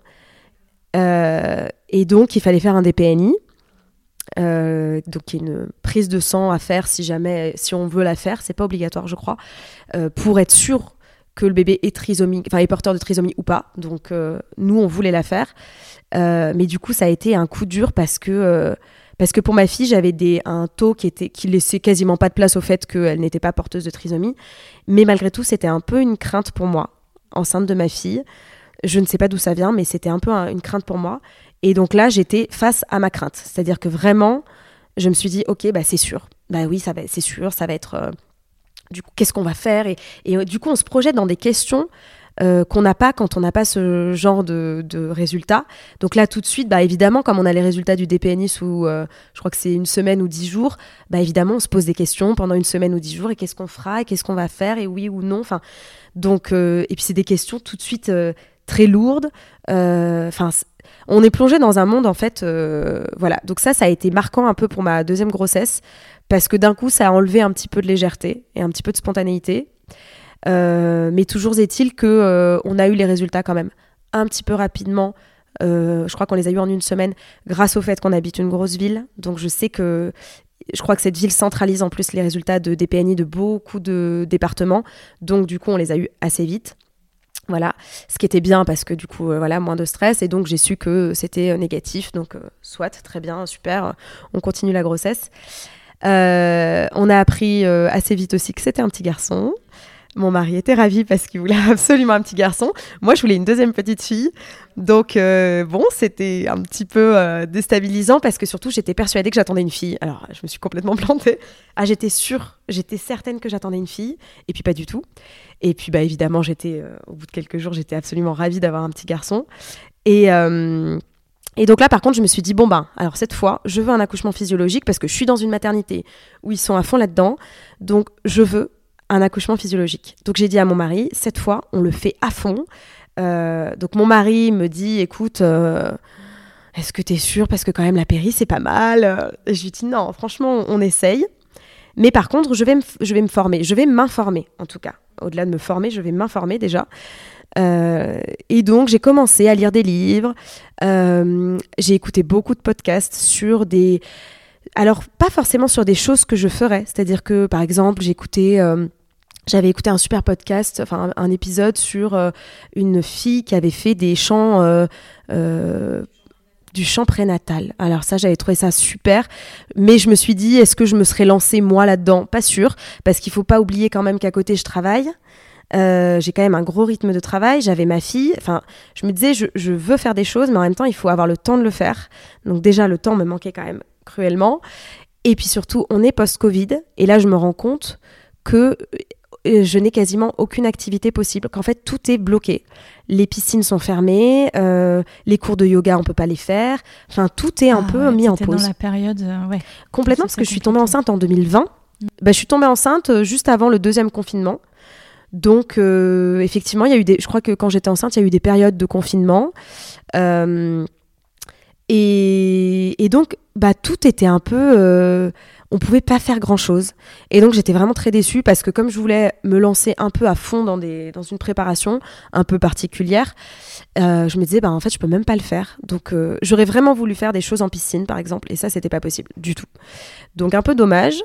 et donc il fallait faire un DPNI donc y a une prise de sang à faire si jamais si on veut la faire. C'est pas obligatoire je crois. Pour être sûr que le bébé est trisomique enfin est porteur de trisomie ou pas. Donc nous on voulait la faire. Euh, mais du coup, ça a été un coup dur parce que, euh, parce que pour ma fille, j'avais des, un taux qui, était, qui laissait quasiment pas de place au fait qu'elle n'était pas porteuse de trisomie. Mais malgré tout, c'était un peu une crainte pour moi, enceinte de ma fille. Je ne sais pas d'où ça vient, mais c'était un peu une crainte pour moi. Et donc là, j'étais face à ma crainte. C'est-à-dire que vraiment, je me suis dit, ok, bah c'est sûr. Bah oui, ça va, c'est sûr, ça va être. Euh, du coup, qu'est-ce qu'on va faire Et, et du coup, on se projette dans des questions euh, qu'on n'a pas quand on n'a pas ce genre de, de résultats. Donc là, tout de suite, bah, évidemment, comme on a les résultats du DPNI sous, euh, je crois que c'est une semaine ou dix jours, bah, évidemment, on se pose des questions pendant une semaine ou dix jours, et qu'est-ce qu'on fera, et qu'est-ce qu'on va faire, et oui ou non. Enfin, donc, et puis c'est des questions tout de suite très lourdes. Enfin, on est plongé dans un monde en fait, voilà. Donc ça, ça a été marquant un peu pour ma deuxième grossesse parce que d'un coup, ça a enlevé un petit peu de légèreté et un petit peu de spontanéité. Euh, mais toujours est-il que euh, on a eu les résultats quand même un petit peu rapidement. Euh, je crois qu'on les a eu en une semaine grâce au fait qu'on habite une grosse ville. Donc je sais que je crois que cette ville centralise en plus les résultats de DPNI de beaucoup de départements. Donc du coup, on les a eu assez vite. Voilà, ce qui était bien parce que du coup, voilà, moins de stress. Et donc, j'ai su que c'était négatif. Donc, soit, très bien, super, on continue la grossesse. Euh, on a appris euh, assez vite aussi que c'était un petit garçon. Mon mari était ravi parce qu'il voulait absolument un petit garçon. Moi, je voulais une deuxième petite fille. Donc, euh, bon, c'était un petit peu déstabilisant parce que surtout, j'étais persuadée que j'attendais une fille. Alors, je me suis complètement plantée. Ah, j'étais sûre, j'étais certaine que j'attendais une fille. Et puis, pas du tout. Et puis, bah, évidemment, j'étais, au bout de quelques jours, j'étais absolument ravie d'avoir un petit garçon. Et. Et donc là, par contre, je me suis dit, bon ben, alors cette fois, je veux un accouchement physiologique parce que je suis dans une maternité où ils sont à fond là-dedans. Donc, je veux un accouchement physiologique. Donc, j'ai dit à mon mari, cette fois, on le fait à fond. Euh, donc, mon mari me dit, écoute, euh, est-ce que tu es sûr? Parce que quand même, la péri, c'est pas mal. Je lui dis, non, franchement, on essaye. Mais par contre, je vais me, je vais me former. Je vais m'informer, en tout cas. Au-delà de me former, je vais m'informer déjà. Euh, et donc, j'ai commencé à lire des livres. J'ai écouté beaucoup de podcasts sur des. Alors, pas forcément sur des choses que je ferais. C'est-à-dire que, par exemple, écouté. Euh, j'avais écouté un super podcast, enfin un, épisode sur une fille qui avait fait des chants du chant prénatal. Alors ça, j'avais trouvé ça super, mais je me suis dit, est-ce que je me serais lancée moi là-dedans? Pas sûr, parce qu'il faut pas oublier quand même qu'à côté, je travaille. Euh, j'ai quand même un gros rythme de travail. J'avais ma fille. Enfin, je me disais, je, veux faire des choses, mais en même temps, il faut avoir le temps de le faire. Donc déjà, le temps me manquait quand même cruellement. Et puis surtout, on est post-Covid. Et là, je me rends compte que euh, je n'ai quasiment aucune activité possible, qu'en fait tout est bloqué. Les piscines sont fermées, euh, les cours de yoga on peut pas les faire, enfin tout est un ah peu mis en pause. dans la période, ouais. Complètement parce que je suis tombée enceinte en 2020. Mm. Bah, je suis tombée enceinte juste avant le deuxième confinement. Donc, euh, effectivement, il y a eu des. Je crois que quand j'étais enceinte, il y a eu des périodes de confinement. Euh, et, donc, bah, tout était un peu. Euh, on pouvait pas faire grand chose. Et donc, j'étais vraiment très déçue parce que, comme je voulais me lancer un peu à fond dans, des, dans une préparation un peu particulière, je me disais, bah, en fait, je peux même pas le faire. Donc, j'aurais vraiment voulu faire des choses en piscine, par exemple. Et ça, c'était pas possible du tout. Donc, un peu dommage.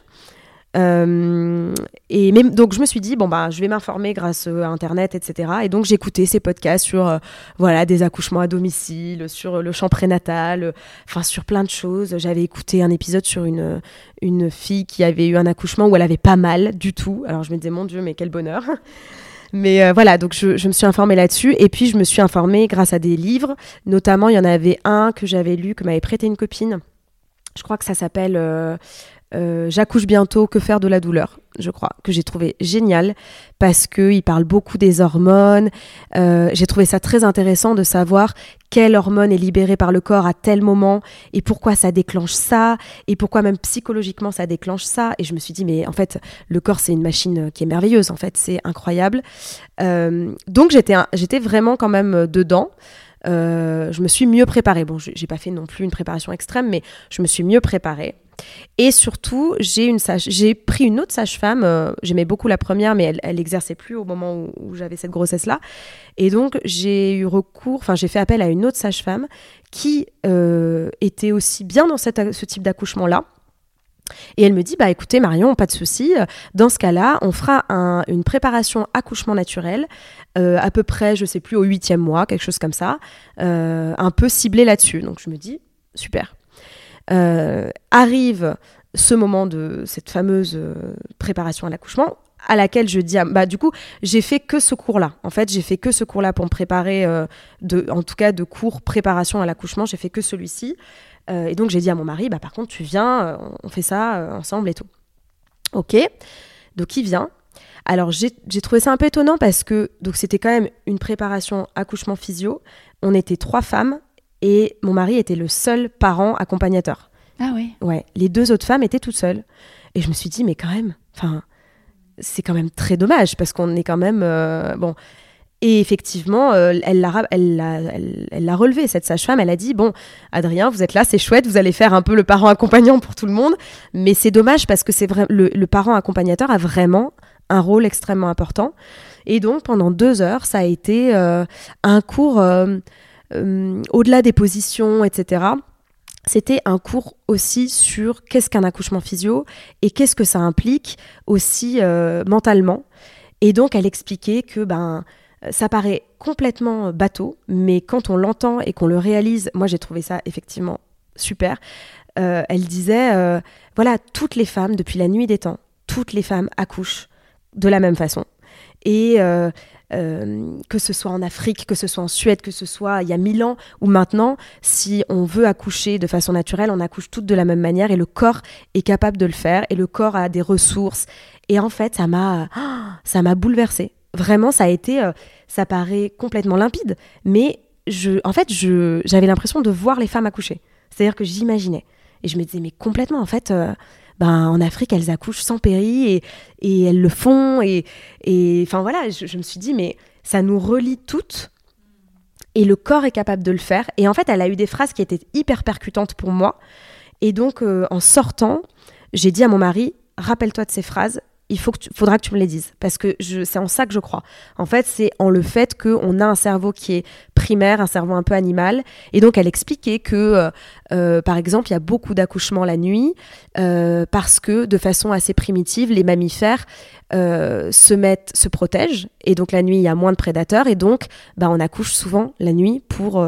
Euh, et donc je me suis dit bon bah je vais m'informer grâce à internet etc et donc j'écoutais ces podcasts sur euh, voilà des accouchements à domicile sur le champ prénatal enfin sur plein de choses j'avais écouté un épisode sur une une fille qui avait eu un accouchement où elle avait pas mal du tout alors je me disais mon dieu mais quel bonheur mais euh, voilà, donc je, me suis informée là-dessus. Et puis, je me suis informée grâce à des livres. Notamment, il y en avait un que j'avais lu, que m'avait prêté une copine. Je crois que ça s'appelle euh, j'accouche bientôt, que faire de la douleur, je crois, que j'ai trouvé génial parce qu'il parle beaucoup des hormones. Euh, j'ai trouvé ça très intéressant de savoir quelle hormone est libérée par le corps à tel moment et pourquoi ça déclenche ça et pourquoi même psychologiquement ça déclenche ça. Et je me suis dit, mais en fait, le corps, c'est une machine qui est merveilleuse, en fait, c'est incroyable. Euh, donc j'étais, j'étais vraiment quand même dedans. je me suis mieux préparée. Bon, j'ai pas fait non plus une préparation extrême, mais je me suis mieux préparée. Et surtout, j'ai une sage, j'ai pris une autre sage-femme. Euh, j'aimais beaucoup la première, mais elle, elle exerçait plus au moment où, j'avais cette grossesse-là. Et donc, j'ai eu recours, enfin, j'ai fait appel à une autre sage-femme qui euh, était aussi bien dans cette, ce type d'accouchement-là. Et elle me dit, bah écoutez Marion, pas de souci. Dans ce cas-là, on fera une préparation accouchement naturel, euh, à peu près, je sais plus, au huitième mois, quelque chose comme ça, un peu ciblé là-dessus. Donc je me dis, super. Euh, arrive ce moment de cette fameuse euh, préparation à l'accouchement à laquelle je dis bah du coup j'ai fait que ce cours là en fait j'ai fait que ce cours là pour me préparer euh, de en tout cas de cours préparation à l'accouchement j'ai fait que celui-ci. Et donc j'ai dit à mon mari bah par contre tu viens on fait ça ensemble et tout. Ok. Donc il vient. Alors j'ai trouvé ça un peu étonnant parce que donc c'était quand même une préparation accouchement physio. On était trois femmes et mon mari était le seul parent accompagnateur. Ah oui. Ouais, les deux autres femmes étaient toutes seules. Et je me suis dit mais quand même, enfin c'est quand même très dommage parce qu'on est quand même euh, bon. Et effectivement, euh, elle l'a elle, elle, elle relevé, cette sage-femme. Elle a dit Bon, Adrien, vous êtes là, c'est chouette, vous allez faire un peu le parent accompagnant pour tout le monde. Mais c'est dommage parce que c'est vrai, le, parent accompagnateur a vraiment un rôle extrêmement important. Et donc, pendant deux heures, ça a été euh, un cours au-delà des positions, etc c'était un cours aussi sur qu'est-ce qu'un accouchement physio et qu'est-ce que ça implique aussi euh, mentalement. Et donc, elle expliquait que ben, ça paraît complètement bateau, mais quand on l'entend et qu'on le réalise, moi j'ai trouvé ça effectivement super. Euh, elle disait, euh, voilà, toutes les femmes, depuis la nuit des temps, toutes les femmes accouchent de la même façon. Et euh, que ce soit en Afrique, que ce soit en Suède, que ce soit il y a mille ans ou maintenant, si on veut accoucher de façon naturelle, on accouche toutes de la même manière et le corps est capable de le faire et le corps a des ressources. Et en fait, ça m'a, ça m'a bouleversée. Vraiment, ça a été, euh, ça paraît complètement limpide, mais je, en fait, j'avais l'impression de voir les femmes accoucher. C'est-à-dire que j'imaginais. Et je me disais, mais complètement, en fait, euh, ben, en Afrique, elles accouchent sans péri et, elles le font. Et enfin voilà, je, me suis dit, mais ça nous relie toutes. Et le corps est capable de le faire. Et en fait, elle a eu des phrases qui étaient hyper percutantes pour moi. Et donc, euh, en sortant, j'ai dit à mon mari, rappelle-toi de ces phrases, il faut que faudra que tu me les dises parce que c'est en ça que je crois. En fait, c'est en le fait qu'on a un cerveau qui est primaire, un cerveau un peu animal. Et donc, elle expliquait que, euh, euh, par exemple, il y a beaucoup d'accouchements la nuit euh, parce que, de façon assez primitive, les mammifères se mettent, se protègent. Et donc, la nuit, il y a moins de prédateurs. Et donc, bah, on accouche souvent la nuit pour,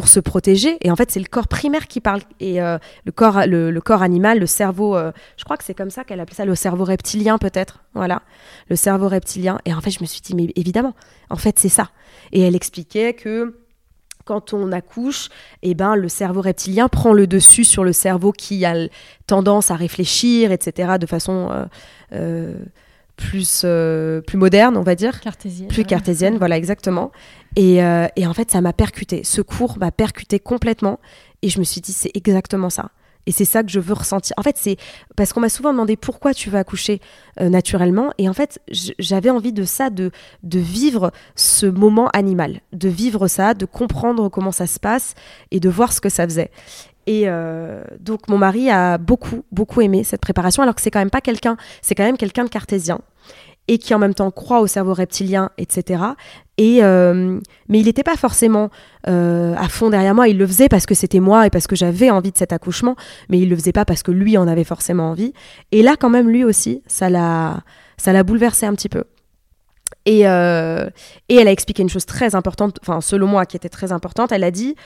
pour se protéger. Et en fait, c'est le corps primaire qui parle. Et euh, le, corps, le, corps animal, le cerveau, euh, je crois que c'est comme ça qu'elle appelait ça, le cerveau reptilien peut-être. Voilà, le cerveau reptilien. Et en fait, je me suis dit, mais évidemment, en fait, c'est ça. Et elle expliquait que quand on accouche, eh ben, le cerveau reptilien prend le dessus sur le cerveau qui a tendance à réfléchir, etc., de façon euh, plus, plus moderne, on va dire. Cartésienne. Plus cartésienne, voilà, exactement. Euh, et, en fait, ça m'a percuté. Ce cours m'a percuté complètement. Et je me suis dit, c'est exactement ça. Et c'est ça que je veux ressentir. En fait, c'est parce qu'on m'a souvent demandé pourquoi tu veux accoucher euh, naturellement. Et en fait, j'avais envie de ça, de, de vivre ce moment animal, de vivre ça, de comprendre comment ça se passe et de voir ce que ça faisait. Et euh, donc, mon mari a beaucoup, beaucoup aimé cette préparation, alors que c'est quand même pas quelqu'un, c'est quand même quelqu'un de cartésien et qui en même temps croit au cerveau reptilien, etc. Et, euh, mais il n'était pas forcément euh, à fond derrière moi. Il le faisait parce que c'était moi et parce que j'avais envie de cet accouchement, mais il le faisait pas parce que lui en avait forcément envie. Et là, quand même, lui aussi, ça l'a, ça bouleversé un petit peu. Et, et elle a expliqué une chose très importante, enfin selon moi, qui était très importante. Elle a dit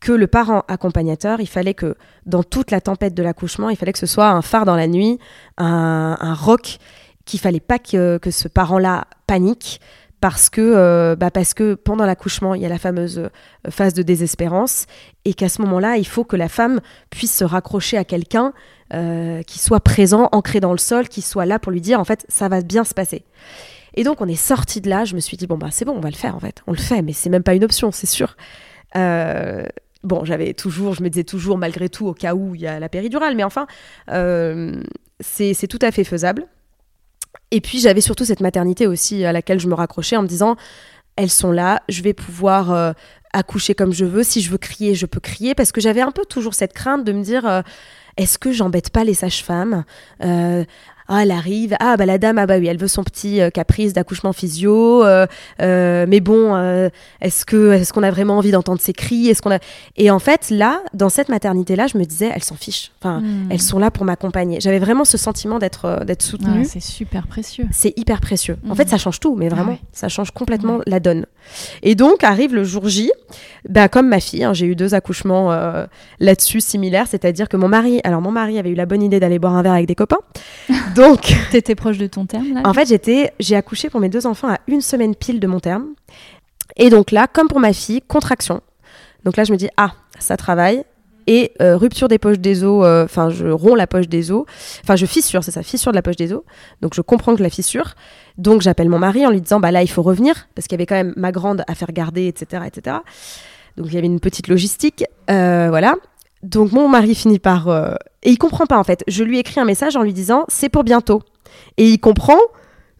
que le parent accompagnateur, il fallait que dans toute la tempête de l'accouchement, il fallait que ce soit un phare dans la nuit, un, roc qu'il fallait pas que, ce parent-là panique parce que, euh, bah parce que pendant l'accouchement, il y a la fameuse euh, phase de désespérance et qu'à ce moment-là, il faut que la femme puisse se raccrocher à quelqu'un euh, qui soit présent, ancré dans le sol, qui soit là pour lui dire en fait, ça va bien se passer. Et donc, on est sorti de là. Je me suis dit, bon, bah, c'est bon, on va le faire en fait. On le fait, mais c'est même pas une option, c'est sûr. Bon, j'avais toujours, je me disais toujours, malgré tout, au cas où il y a la péridurale, mais enfin, c'est tout à fait faisable. Et puis j'avais surtout cette maternité aussi à laquelle je me raccrochais en me disant, elles sont là, je vais pouvoir euh, accoucher comme je veux, si je veux crier, je peux crier, parce que j'avais un peu toujours cette crainte de me dire, euh, est-ce que j'embête pas les sages-femmes? Euh, ah, elle arrive, ah bah la dame, ah bah oui, elle veut son petit euh, caprice d'accouchement physio, euh, euh, mais bon, est-ce que est-ce qu'on a vraiment envie d'entendre ses cris, est-ce qu'on a et en fait là, dans cette maternité là, je me disais, elles s'en fichent, enfin, hmm. elles sont là pour m'accompagner. J'avais vraiment ce sentiment d'être d'être soutenue. c'est super précieux. C'est hyper précieux. En fait, hmm. ça change tout, mais vraiment, ah ça change complètement la donne. Et donc arrive le jour J, bah comme ma fille, hein, j'ai eu deux accouchements là-dessus similaires, c'est-à-dire que mon mari, alors mon mari avait eu la bonne idée d'aller boire un verre avec des copains. Donc, t'étais proche de ton terme là En fait, j'étais, j'ai accouché pour mes deux enfants à une semaine pile de mon terme. Et donc là, comme pour ma fille, contraction. Donc là, je me dis ah, ça travaille. et rupture des poches des os, enfin je romps la poche des os, enfin je fissure, c'est ça, fissure de la poche des os. Donc je comprends que la fissure. Donc j'appelle mon mari en lui disant bah là il faut revenir parce qu'il y avait quand même ma grande à faire garder, etc., etc. Donc il y avait une petite logistique, voilà. Donc mon mari finit par et il comprend pas en fait. Je lui écris un message en lui disant c'est pour bientôt et il comprend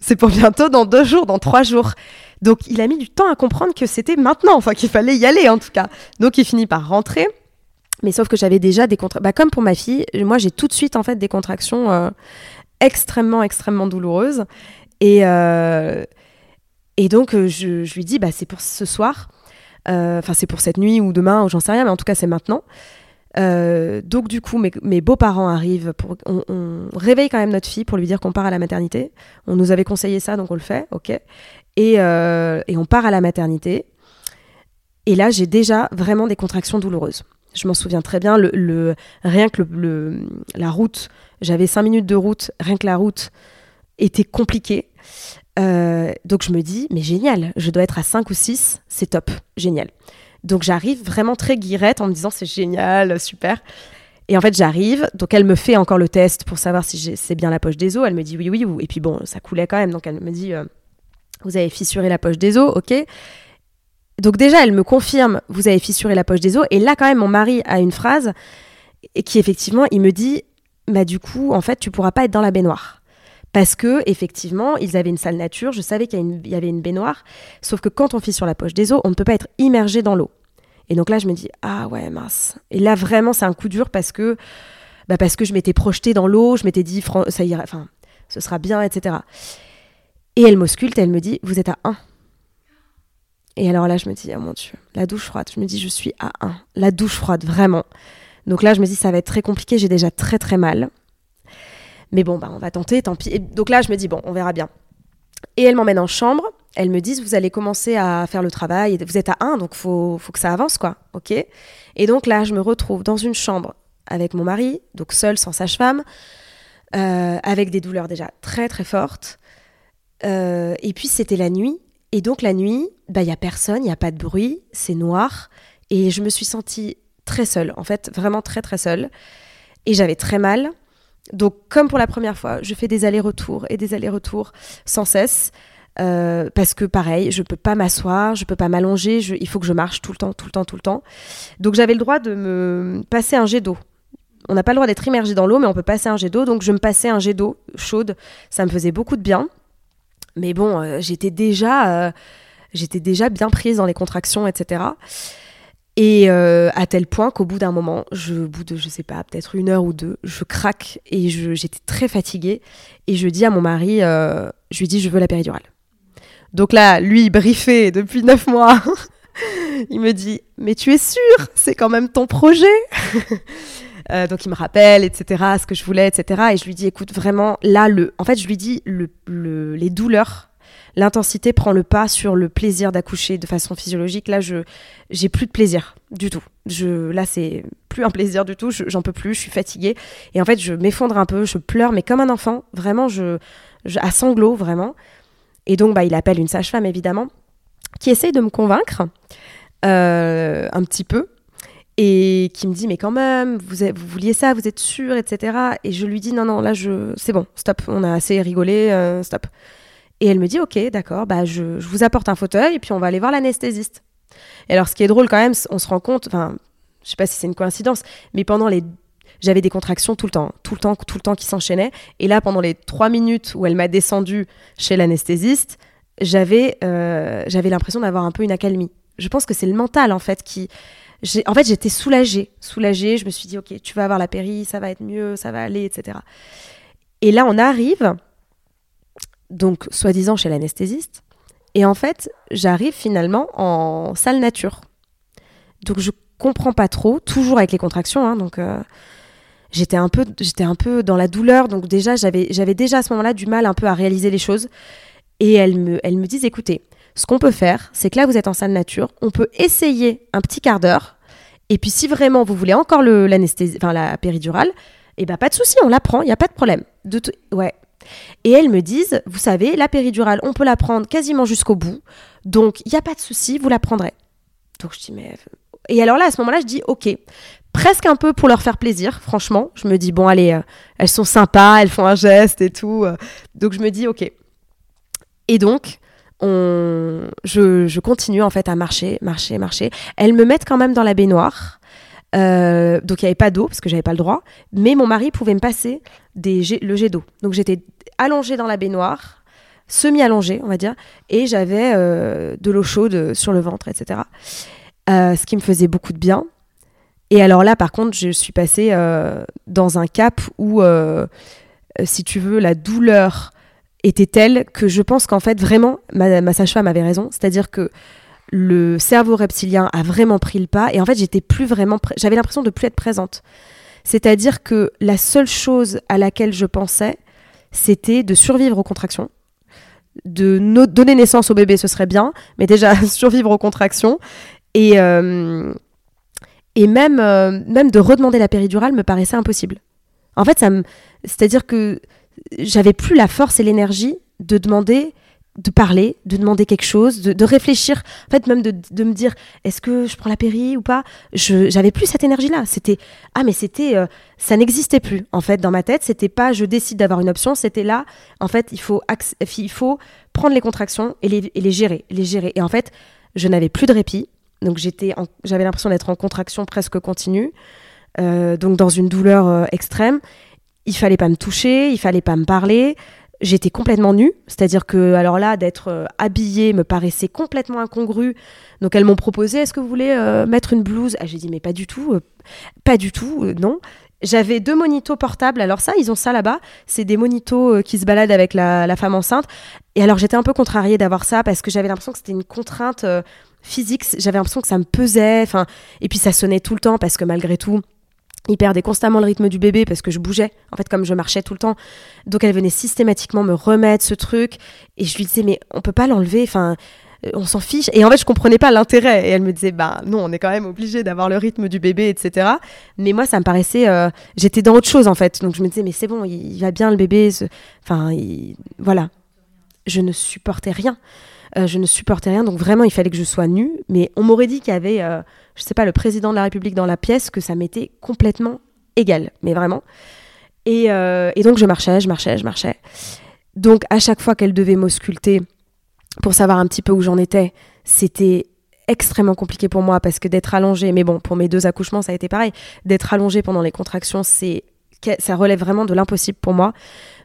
c'est pour bientôt dans deux jours, dans trois jours. Donc il a mis du temps à comprendre que c'était maintenant, enfin qu'il fallait y aller en tout cas. Donc il finit par rentrer. Mais sauf que j'avais déjà des contractions. Bah, comme pour ma fille, moi j'ai tout de suite en fait des contractions euh, extrêmement, extrêmement douloureuses. Et, euh, et donc euh, je, lui dis, bah, c'est pour ce soir. Enfin, c'est pour cette nuit ou demain, ou j'en sais rien, mais en tout cas, c'est maintenant. Euh, donc du coup, mes, beaux-parents arrivent, pour, on, réveille quand même notre fille pour lui dire qu'on part à la maternité. On nous avait conseillé ça, donc on le fait, ok. Et, euh, on part à la maternité. Et là, j'ai déjà vraiment des contractions douloureuses. Je m'en souviens très bien. Le, rien que la route, j'avais cinq minutes de route, rien que la route était compliquée. Euh, donc je me dis, mais génial, je dois être à 5 ou 6, c'est top, génial. Donc j'arrive vraiment très guirette en me disant c'est génial, super. Et en fait, j'arrive, donc elle me fait encore le test pour savoir si c'est bien la poche des os. Elle me dit oui, oui, et puis bon, ça coulait quand même, donc elle me dit euh, vous avez fissuré la poche des os, ok. Donc déjà, elle me confirme vous avez fissuré la poche des os. Et là, quand même, mon mari a une phrase et qui effectivement, il me dit bah du coup, en fait, tu pourras pas être dans la baignoire. Parce que effectivement, ils avaient une salle nature, je savais qu'il y, avait une baignoire, sauf que quand on file sur la poche des eaux, on ne peut pas être immergé dans l'eau. Et donc là, je me dis ah ouais mince. Et là vraiment, c'est un coup dur parce que bah parce que je m'étais projetée dans l'eau, je m'étais dit ça ira, enfin ce sera bien, etc. Et elle m'ausculte, elle me dit vous êtes à 1. Et alors là, je me dis oh mon dieu, la douche froide. Je me dis je suis à 1. La douche froide, vraiment. Donc là, je me dis ça va être très compliqué, j'ai déjà très très mal. Mais bon, bah, on va tenter, tant pis. donc là, je me dis, bon, on verra bien. Et elle m'emmène en chambre. Elle me dit, vous allez commencer à faire le travail. Vous êtes à 1, donc faut, faut que ça avance, quoi. OK Et donc là, je me retrouve dans une chambre avec mon mari, donc seule, sans sage-femme, euh, avec des douleurs déjà très, très fortes. Euh, et puis, c'était la nuit. Et donc, la nuit, il bah, n'y a personne, il n'y a pas de bruit, c'est noir. Et je me suis sentie très seule, en fait, vraiment très, très seule. Et j'avais très mal. Donc, comme pour la première fois, je fais des allers-retours et des allers-retours sans cesse. Euh, parce que pareil, je peux pas m'asseoir, je peux pas m'allonger, il faut que je marche tout le temps, tout le temps, tout le temps. Donc j'avais le droit de me passer un jet d'eau. On n'a pas le droit d'être immergé dans l'eau, mais on peut passer un jet d'eau. Donc je me passais un jet d'eau chaude, ça me faisait beaucoup de bien. Mais bon, euh, j'étais déjà, euh, j'étais déjà bien prise dans les contractions, etc. Et euh, à tel point qu'au bout d'un moment, je, au bout de, je sais pas, peut-être une heure ou deux, je craque et j'étais très fatiguée. Et je dis à mon mari, euh, je lui dis, je veux la péridurale. Donc là, lui, briefé depuis neuf mois, il me dit, mais tu es sûr C'est quand même ton projet Euh, donc il me rappelle, etc., ce que je voulais, etc. Et je lui dis, écoute, vraiment, là, le, en fait, je lui dis, le, le, les douleurs l'intensité prend le pas sur le plaisir d'accoucher de façon physiologique. Là, je j'ai plus de plaisir du tout. Je là, c'est plus un plaisir du tout. J'en peux plus. Je suis fatiguée et en fait, je m'effondre un peu. Je pleure, mais comme un enfant. Vraiment, je, à sanglots vraiment. Et donc, bah, il appelle une sage-femme évidemment, qui essaye de me convaincre euh, un petit peu et qui me dit mais quand même vous, vous vouliez ça vous êtes sûr etc et je lui dis non non là je c'est bon stop on a assez rigolé euh, stop et elle me dit, ok, d'accord, bah je, vous apporte un fauteuil et puis on va aller voir l'anesthésiste. Et alors, ce qui est drôle quand même, on se rend compte, enfin, je sais pas si c'est une coïncidence, mais pendant les j'avais des contractions tout le temps, tout le temps, tout le temps qui s'enchaînaient. Et là, pendant les trois minutes où elle m'a descendu chez l'anesthésiste, j'avais, euh, j'avais l'impression d'avoir un peu une accalmie. Je pense que c'est le mental en fait qui, en fait, j'étais soulagée, soulagée. Je me suis dit, ok, tu vas avoir la péri, ça va être mieux, ça va aller, etc. Et là, on arrive donc soi-disant chez l'anesthésiste. Et en fait, j'arrive finalement en salle nature. Donc je comprends pas trop, toujours avec les contractions. Hein, donc euh, j'étais un peu, j'étais un peu dans la douleur. Donc déjà, j'avais, déjà à ce moment-là du mal un peu à réaliser les choses. Et elle me, elle me disent, écoutez, ce qu'on peut faire, c'est que là, vous êtes en salle nature, on peut essayer un petit quart d'heure. Et puis si vraiment vous voulez encore l'anesthésie, enfin la péridurale, et eh ben pas de souci, on la prend, il y a pas de problème. De ouais, et elles me disent, vous savez, la péridurale, on peut la prendre quasiment jusqu'au bout, donc il n'y a pas de souci, vous la prendrez. Donc je dis, mais Et alors là, à ce moment-là, je dis ok, presque un peu pour leur faire plaisir, franchement. Je me dis bon, allez, euh, elles sont sympas, elles font un geste et tout. euh. donc je me dis ok. Et donc, on... je, je continue en fait à marcher, marcher, marcher. Elles me mettent quand même dans la baignoire. Euh, donc il n'y avait pas d'eau parce que j'avais pas le droit, mais mon mari pouvait me passer des jets- le jet d'eau. Donc j'étais allongée dans la baignoire, semi-allongée on va dire, et j'avais euh, de l'eau chaude sur le ventre, etc. Euh, ce qui me faisait beaucoup de bien. Et alors là, par contre, je suis passée euh, dans un cap où, euh, euh, si tu veux, la douleur était telle que je pense qu'en fait, vraiment, ma, ma sage-femme avait raison. C'est-à-dire que le cerveau reptilien a vraiment pris le pas. Et en fait, j'étais plus vraiment. J'avais l'impression de plus être présente. C'est-à-dire que la seule chose à laquelle je pensais, c'était de survivre aux contractions. De donner naissance au bébé, ce serait bien, mais déjà survivre aux contractions. Et, euh, et même, euh, même de redemander la péridurale me paraissait impossible. En fait, ça c'est-à-dire que j'avais plus la force et l'énergie de demander, de parler, de demander quelque chose, de, réfléchir. En fait, même de, me dire, est-ce que je prends la péri ou pas? J'avais plus cette énergie-là. C'était ah, mais c'était, euh, ça n'existait plus. En fait, dans ma tête, c'était pas, je décide d'avoir une option. C'était là. En fait, il faut, il faut prendre les contractions et les, gérer, les gérer. Et en fait, je n'avais plus de répit. Donc j'avais l'impression d'être en contraction presque continue, euh, donc dans une douleur euh, extrême. Il fallait pas me toucher, il fallait pas me parler. J'étais complètement nue, c'est-à-dire que alors là d'être euh, habillée me paraissait complètement incongru. Donc elles m'ont proposé est-ce que vous voulez euh, mettre une blouse? Ah j'ai dit mais pas du tout, euh, pas du tout, non. J'avais deux monitos portables. Alors ça, ils ont ça là-bas. C'est des monitos qui se baladent avec la, femme enceinte. Et alors j'étais un peu contrariée d'avoir ça parce que j'avais l'impression que c'était une contrainte physique. J'avais l'impression que ça me pesait. Et puis ça sonnait tout le temps parce que malgré tout, il perdait constamment le rythme du bébé parce que je bougeais. En fait, comme je marchais tout le temps, donc elle venait systématiquement me remettre ce truc. Et je lui disais mais on peut pas l'enlever. Enfin. euh, On s'en fiche. Et en fait, je comprenais pas l'intérêt. Et elle me disait, bah non, on est quand même obligé d'avoir le rythme du bébé, etc. Mais moi, ça me paraissait, euh, j'étais dans autre chose en fait. Donc je me disais, mais c'est bon, il, va bien le bébé. Enfin, il- voilà. Je ne supportais rien. Euh, je ne supportais rien. Donc vraiment, il fallait que je sois nue. Mais on m'aurait dit qu'il y avait, je sais pas, le président de la République dans la pièce, que ça m'était complètement égal. Mais vraiment. Et, euh, et donc je marchais, je marchais, je marchais. Donc à chaque fois qu'elle devait m'ausculter pour savoir un petit peu où j'en étais, c'était extrêmement compliqué pour moi parce que d'être allongée, mais bon, pour mes deux accouchements, ça a été pareil. D'être allongée pendant les contractions, c'est ça relève vraiment de l'impossible pour moi.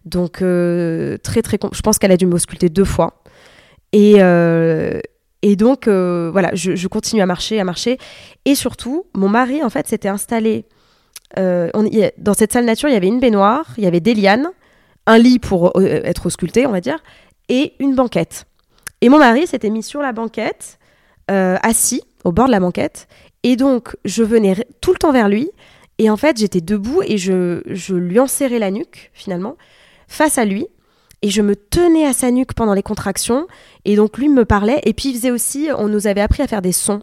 Donc euh, très très, je pense qu'elle a dû m'ausculter deux fois. Et euh, et donc euh, voilà, je, continue à marcher, à marcher. Et surtout, mon mari en fait s'était installé euh, dans cette salle nature. Il y avait une baignoire, il y avait des lianes, un lit pour euh, être ausculté, on va dire, et une banquette. Et mon mari s'était mis sur la banquette, assis au bord de la banquette. Et donc, je venais tout le temps vers lui. Et en fait, j'étais debout et je, je lui enserrais la nuque, finalement, face à lui. Et je me tenais à sa nuque pendant les contractions. Et donc, lui me parlait. Et puis, il faisait aussi, on nous avait appris à faire des sons.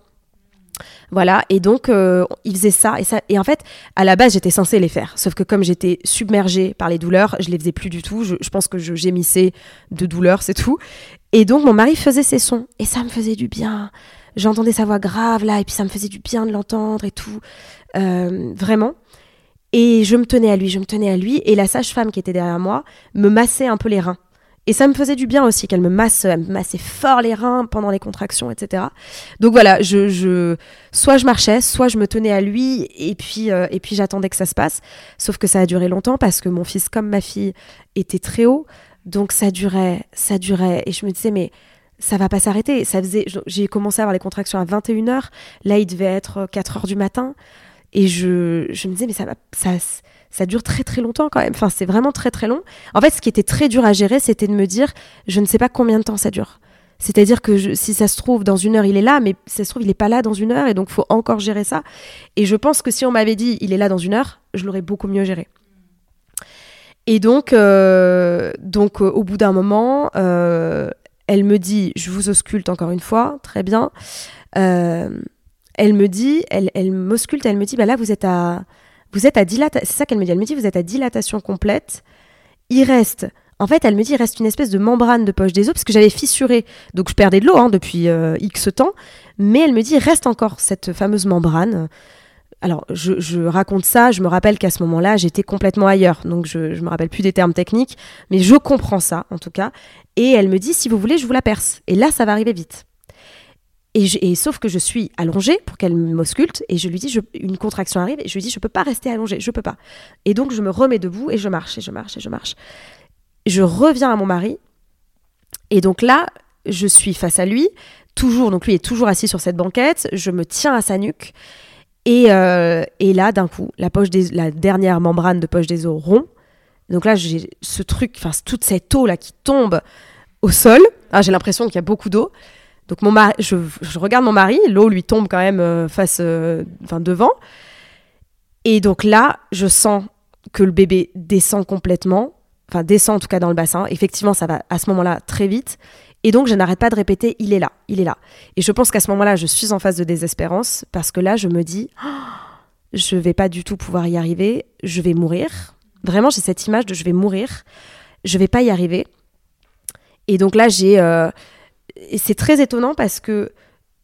Voilà, et donc euh, il faisait ça et ça. Et en fait, à la base, j'étais censée les faire. Sauf que comme j'étais submergée par les douleurs, je les faisais plus du tout. Je, pense que je gémissais de douleur, c'est tout. Et donc, mon mari faisait ces sons. Et ça me faisait du bien. J'entendais sa voix grave là, et puis ça me faisait du bien de l'entendre et tout. Euh, vraiment. Et je me tenais à lui, je me tenais à lui. Et la sage-femme qui était derrière moi me massait un peu les reins. Et ça me faisait du bien aussi qu'elle me masse, elle me massait fort les reins pendant les contractions, etc. Donc voilà, je, je, soit je marchais, soit je me tenais à lui, et puis, euh, et puis j'attendais que ça se passe. Sauf que ça a duré longtemps parce que mon fils, comme ma fille, était très haut. Donc ça durait, ça durait. Et je me disais, mais ça va pas s'arrêter. Ça faisait, j'ai commencé à avoir les contractions à 21h. Là, il devait être 4h du matin. Et je, je me disais, mais ça, ça, ça dure très très longtemps quand même. Enfin, c'est vraiment très très long. En fait, ce qui était très dur à gérer, c'était de me dire, je ne sais pas combien de temps ça dure. C'est-à-dire que si ça se trouve, dans une heure, il est là, mais si ça se trouve, il n'est pas là dans une heure, et donc faut encore gérer ça. Et je pense que si on m'avait dit, il est là dans une heure, je l'aurais beaucoup mieux géré. Et donc, euh, donc euh, au bout d'un moment, euh, elle me dit, je vous ausculte encore une fois, très bien. Elle me dit, elle, elle m'ausculte, elle me dit, bah là, vous êtes à, vous êtes à dilatation, c'est ça qu'elle me dit, elle me dit, vous êtes à dilatation complète. Il reste en fait, elle me dit, il reste une espèce de membrane de poche des os, parce que j'avais fissuré, donc je perdais de l'eau hein, depuis euh, X temps, mais elle me dit, il reste encore cette fameuse membrane. Alors, je, raconte ça, je me rappelle qu'à ce moment-là, j'étais complètement ailleurs, donc je ne me rappelle plus des termes techniques, mais je comprends ça, en tout cas. Et elle me dit, si vous voulez, je vous la perce. Et là, ça va arriver vite. Et, sauf que je suis allongée pour qu'elle m'ausculte et je lui dis une contraction arrive et je lui dis je peux pas rester allongée, je peux pas. Et donc je me remets debout et je marche et je marche et je marche. Je reviens à mon mari et donc là je suis face à lui, toujours donc lui est toujours assis sur cette banquette, je me tiens à sa nuque et, euh, et là d'un coup la poche des, la dernière membrane de poche des os rompt. Donc là j'ai ce truc, enfin toute cette eau là qui tombe au sol. Ah, j'ai l'impression qu'il y a beaucoup d'eau. Donc mon mari, je, regarde mon mari, l'eau lui tombe quand même euh, face, euh, enfin devant. Et donc là, je sens que le bébé descend complètement, enfin descend en tout cas dans le bassin. Effectivement, ça va à ce moment-là très vite. Et donc je n'arrête pas de répéter, il est là, il est là. Et je pense qu'à ce moment-là, je suis en phase de désespérance parce que là, je me dis, oh, je vais pas du tout pouvoir y arriver, je vais mourir. Vraiment, j'ai cette image de je vais mourir, je vais pas y arriver. Et donc là, j'ai euh, et c'est très étonnant parce que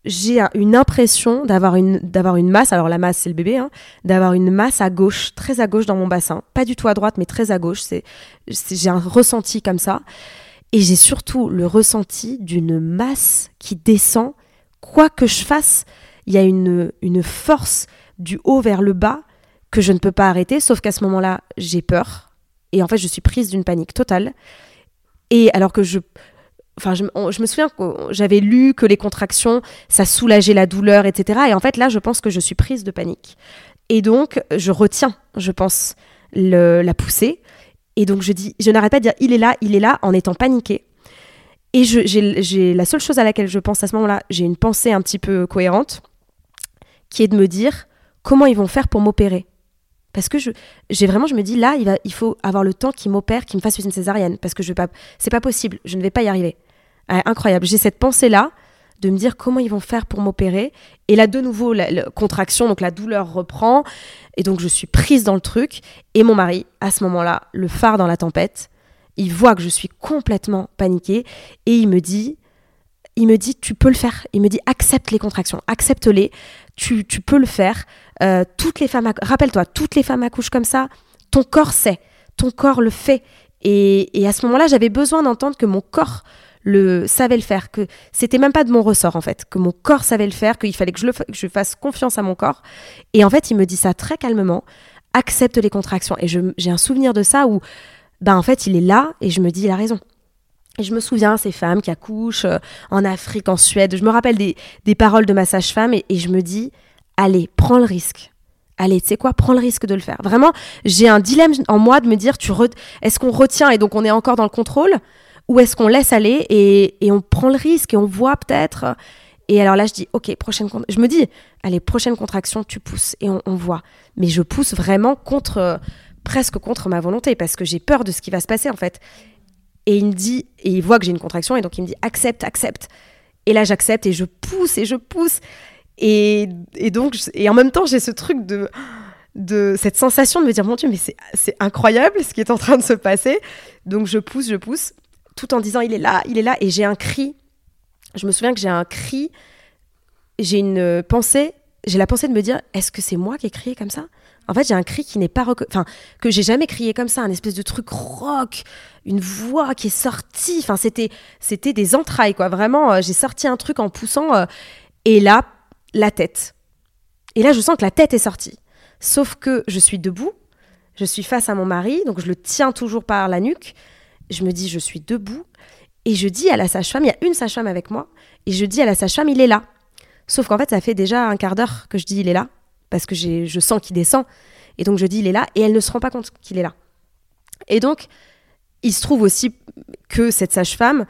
j'ai une impression d'avoir une, d'avoir une masse, alors la masse c'est le bébé, hein, d'avoir une masse à gauche, très à gauche dans mon bassin. Pas du tout à droite, mais très à gauche. C'est, j'ai un ressenti comme ça. Et j'ai surtout le ressenti d'une masse qui descend. Quoi que je fasse, il y a une, une force du haut vers le bas que je ne peux pas arrêter, sauf qu'à ce moment-là, j'ai peur. Et en fait, je suis prise d'une panique totale. Et alors que je, Enfin, je, me souviens que j'avais lu que les contractions, ça soulageait la douleur, etc. Et en fait, là, je pense que je suis prise de panique. Et donc, je retiens, je pense, la poussée. Et donc, je dis, je n'arrête pas de dire, il est là, il est là, en étant paniquée. Et la seule chose à laquelle je pense à ce moment-là, j'ai une pensée un petit peu cohérente, qui est de me dire, comment ils vont faire pour m'opérer? Parce que j'ai vraiment, je me dis là, il, faut avoir le temps qu'il m'opère, qu'il me fasse une césarienne, parce que je vais pas, c'est pas possible, je ne vais pas y arriver. Ah, incroyable. J'ai cette pensée-là de me dire comment ils vont faire pour m'opérer. Et là, de nouveau, la, contraction, donc la douleur reprend. Et donc, je suis prise dans le truc. Et mon mari, à ce moment-là, le phare dans la tempête, il voit que je suis complètement paniquée. Et il me dit, il me dit, tu peux le faire. Il me dit, accepte les contractions, accepte-les. Tu, tu peux le faire. Euh, toutes les femmes, rappelle-toi, toutes les femmes accouchent comme ça. Ton corps sait, ton corps le fait. Et, et à ce moment-là, j'avais besoin d'entendre que mon corps le savait le faire, que c'était même pas de mon ressort en fait, que mon corps savait le faire, qu'il fallait que je, le, je fasse confiance à mon corps. Et en fait, il me dit ça très calmement, accepte les contractions. Et j'ai un souvenir de ça où, ben en fait, il est là et je me dis, il a raison. Et je me souviens, ces femmes qui accouchent euh, en Afrique, en Suède, je me rappelle des, paroles de ma sage-femme et, je me dis, allez, prends le risque allez, tu sais quoi, prends le risque de le faire. Vraiment, j'ai un dilemme en moi de me dire, est-ce qu'on retient et donc on est encore dans le contrôle? Ou est-ce qu'on laisse aller et, on prend le risque et on voit peut-être Et alors là, je dis, ok, prochaine je me dis, allez, prochaine contraction, tu pousses et on, voit. Mais je pousse vraiment contre, presque contre ma volonté parce que j'ai peur de ce qui va se passer en fait. Et il me dit, et il voit que j'ai une contraction et donc il me dit, accepte, accepte. Et là, j'accepte et je pousse et je pousse. Et, donc, et en même temps, j'ai ce truc de de cette sensation de me dire mon dieu mais c'est incroyable ce qui est en train de se passer donc je pousse je pousse tout en disant il est là, il est là. Et j'ai un cri. Je me souviens que j'ai un cri. J'ai une pensée. J'ai la pensée de me dire est-ce que c'est moi qui ai crié comme ça? En fait, j'ai un cri qui n'est pas. Enfin, que j'ai jamais crié comme ça. Un espèce de truc rock. Une voix qui est sortie. Enfin, c'était, c'était des entrailles, quoi. Vraiment, euh, j'ai sorti un truc en poussant. Euh, et là, la tête. Et là, je sens que la tête est sortie. Sauf que je suis debout. Je suis face à mon mari, donc je le tiens toujours par la nuque je me dis, je suis debout, et je dis à la sage-femme, il y a une sage-femme avec moi, et je dis à la sage-femme, il est là. Sauf qu'en fait, ça fait déjà un quart d'heure que je dis, il est là, parce que je sens qu'il descend, et donc je dis, il est là, et elle ne se rend pas compte qu'il est là. Et donc, il se trouve aussi que cette sage-femme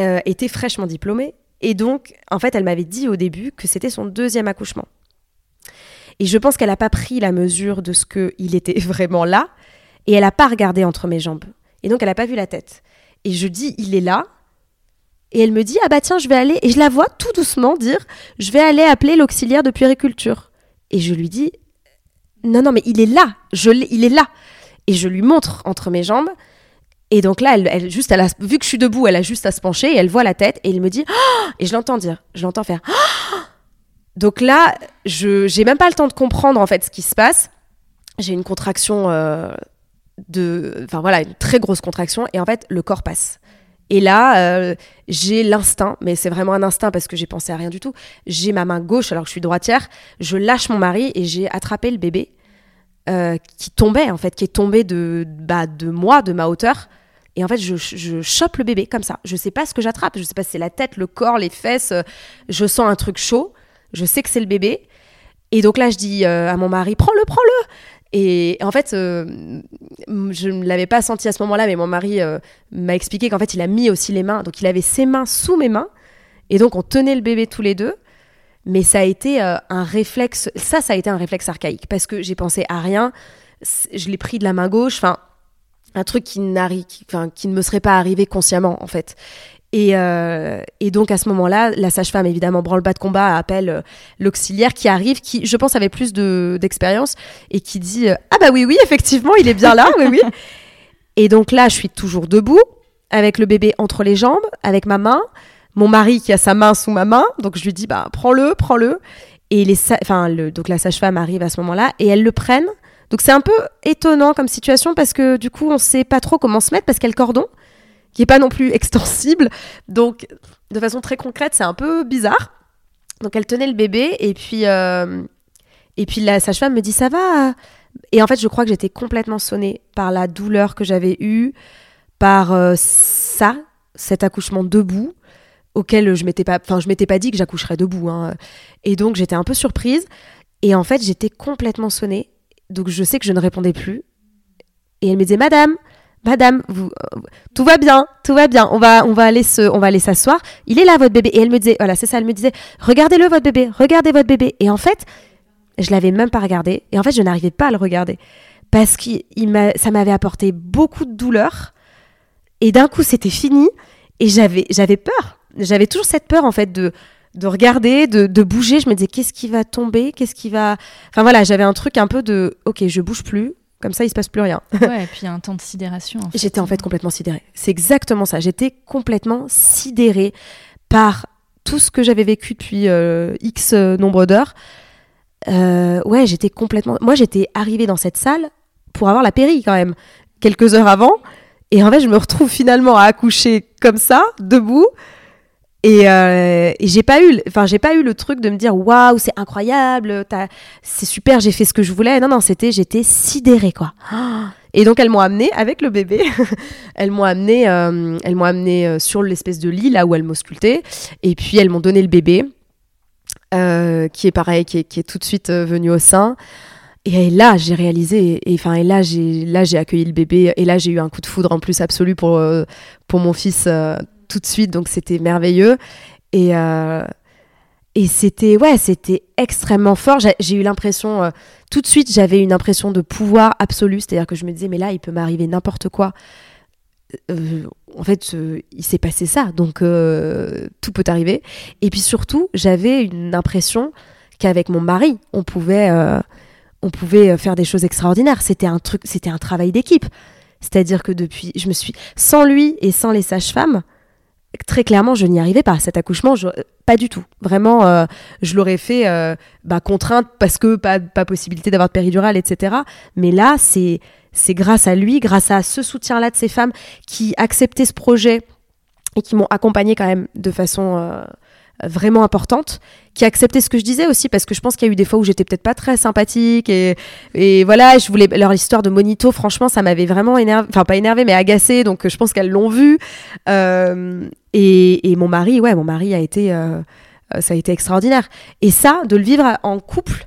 euh, était fraîchement diplômée, et donc, en fait, elle m'avait dit au début que c'était son deuxième accouchement. Et je pense qu'elle n'a pas pris la mesure de ce qu'il était vraiment là, et elle n'a pas regardé entre mes jambes. Et donc, elle n'a pas vu la tête. Et je dis, il est là. Et elle me dit, ah bah tiens, je vais aller. Et je la vois tout doucement dire, je vais aller appeler l'auxiliaire de puériculture. Et je lui dis, non, non, mais il est là. Je il est là. Et je lui montre entre mes jambes. Et donc là, elle, elle juste, vu que je suis debout, elle a juste à se pencher et elle voit la tête et il me dit Ah et je l'entends dire, je l'entends faire. Ah donc là, je j'ai même pas le temps de comprendre en fait ce qui se passe. J'ai une contraction euh, de, enfin voilà, une très grosse contraction et en fait le corps passe. Et là, euh, j'ai l'instinct, mais c'est vraiment un instinct parce que j'ai pensé à rien du tout. J'ai ma main gauche alors que je suis droitière, je lâche mon mari et j'ai attrapé le bébé euh, qui tombait en fait, qui est tombé de bah, de moi, de ma hauteur. Et en fait, je, je chope le bébé comme ça. Je sais pas ce que j'attrape. Je sais pas si c'est la tête, le corps, les fesses. Je sens un truc chaud. Je sais que c'est le bébé. Et donc là, je dis euh, à mon mari, prends-le, prends-le. Et en fait, euh, je ne l'avais pas senti à ce moment-là, mais mon mari euh, m'a expliqué qu'en fait, il a mis aussi les mains. Donc, il avait ses mains sous mes mains. Et donc, on tenait le bébé tous les deux. Mais ça a été un réflexe. Ça, ça a été un réflexe archaïque parce que j'ai pensé à rien. Je l'ai pris de la main gauche. Enfin, un truc qui, enfin, qui ne me serait pas arrivé consciemment, en fait. Euh, et, donc à ce moment-là, la sage-femme, évidemment, branle-bas de combat, appelle euh, l'auxiliaire qui arrive, qui, je pense, avait plus d'expérience et qui dit euh, Ah bah oui, oui, effectivement, il est bien là, oui, oui. Et donc là, je suis toujours debout, avec le bébé entre les jambes, avec ma main, mon mari qui a sa main sous ma main, donc je lui dis Bah prends-le, prends-le. Et les enfin, le, donc la sage-femme arrive à ce moment-là et elles le prennent. Donc c'est un peu étonnant comme situation parce que du coup, on sait pas trop comment se mettre parce qu'elle cordon qui est pas non plus extensible. Donc, de façon très concrète, c'est un peu bizarre. Donc, elle tenait le bébé et puis, euh, et puis la sage-femme me dit ça va? Et en fait, je crois que j'étais complètement sonnée par la douleur que j'avais eue, par euh, ça, cet accouchement debout auquel je m'étais pas, enfin, je m'étais pas dit que j'accoucherais debout. Hein. Et donc, j'étais un peu surprise. Et en fait, j'étais complètement sonnée. Donc, je sais que je ne répondais plus. Et elle me disait, Madame, Madame, euh, tout va bien, tout va bien. On va, on va aller se, on va aller s'asseoir. Il est là votre bébé. Et elle me disait, voilà, c'est ça. Elle me disait, regardez-le votre bébé, regardez votre bébé. Et en fait, je l'avais même pas regardé. Et en fait, je n'arrivais pas à le regarder parce que ça m'avait apporté beaucoup de douleur. Et d'un coup, c'était fini. Et j'avais, j'avais peur. J'avais toujours cette peur en fait de, de regarder, de, de bouger. Je me disais, qu'est-ce qui va tomber, qu'est-ce qui va. Enfin voilà, j'avais un truc un peu de, ok, je bouge plus comme ça, il se passe plus rien. ouais, et puis un temps de sidération. J'étais en fait complètement sidérée. C'est exactement ça. J'étais complètement sidérée par tout ce que j'avais vécu depuis euh, X euh, nombre d'heures. Euh, ouais, j'étais complètement. Moi, j'étais arrivée dans cette salle pour avoir la péri quand même, quelques heures avant. Et en fait, je me retrouve finalement à accoucher comme ça, debout, euh, et, j'ai pas eu, enfin j'ai pas eu le truc de me dire waouh c'est incroyable, c'est super, j'ai fait ce que je voulais. Non non, c'était j'étais sidérée quoi. Et donc elles m'ont amené avec le bébé, elles m'ont amené, euh, elles m'ont amené euh, sur l'espèce de lit là où elles m'auscultaient, et puis elles m'ont donné le bébé, qui est pareil, qui est, tout de suite venu au sein. Et là, j'ai réalisé, et enfin, et là, j'ai, là, j'ai accueilli le bébé, et là, j'ai eu un coup de foudre en plus absolu pour pour mon fils tout de suite, donc c'était merveilleux. Et, euh, et c'était ouais, c'était extrêmement fort. J'ai eu l'impression, euh, tout de suite, j'avais une impression de pouvoir absolu, c'est-à-dire que je me disais, mais là, il peut m'arriver n'importe quoi. Euh, en fait, il s'est passé ça, donc tout peut arriver. Et puis surtout, j'avais une impression qu'avec mon mari, on pouvait, on pouvait faire des choses extraordinaires. C'était un truc, c'était un travail d'équipe. C'est-à-dire que depuis, je me suis, sans lui et sans les sages-femmes, très clairement, je n'y arrivais pas. Cet accouchement, pas du tout. Vraiment, euh, je l'aurais fait euh, bah, contrainte parce que pas, pas possibilité d'avoir de péridurale, etc. Mais là, c'est c'est grâce à lui, grâce à ce soutien-là de ces femmes qui acceptaient ce projet et qui m'ont accompagné quand même de façon euh, vraiment importante, qui a accepté ce que je disais aussi, parce que je pense qu'il y a eu des fois où j'étais peut-être pas très sympathique, et, et voilà, je voulais leur histoire de Monito, franchement, ça m'avait vraiment énervé, enfin pas énervé, mais agacé, donc je pense qu'elles l'ont vu. Et, mon mari, ouais, mon mari a été, euh, ça a été extraordinaire. Et ça, de le vivre en couple,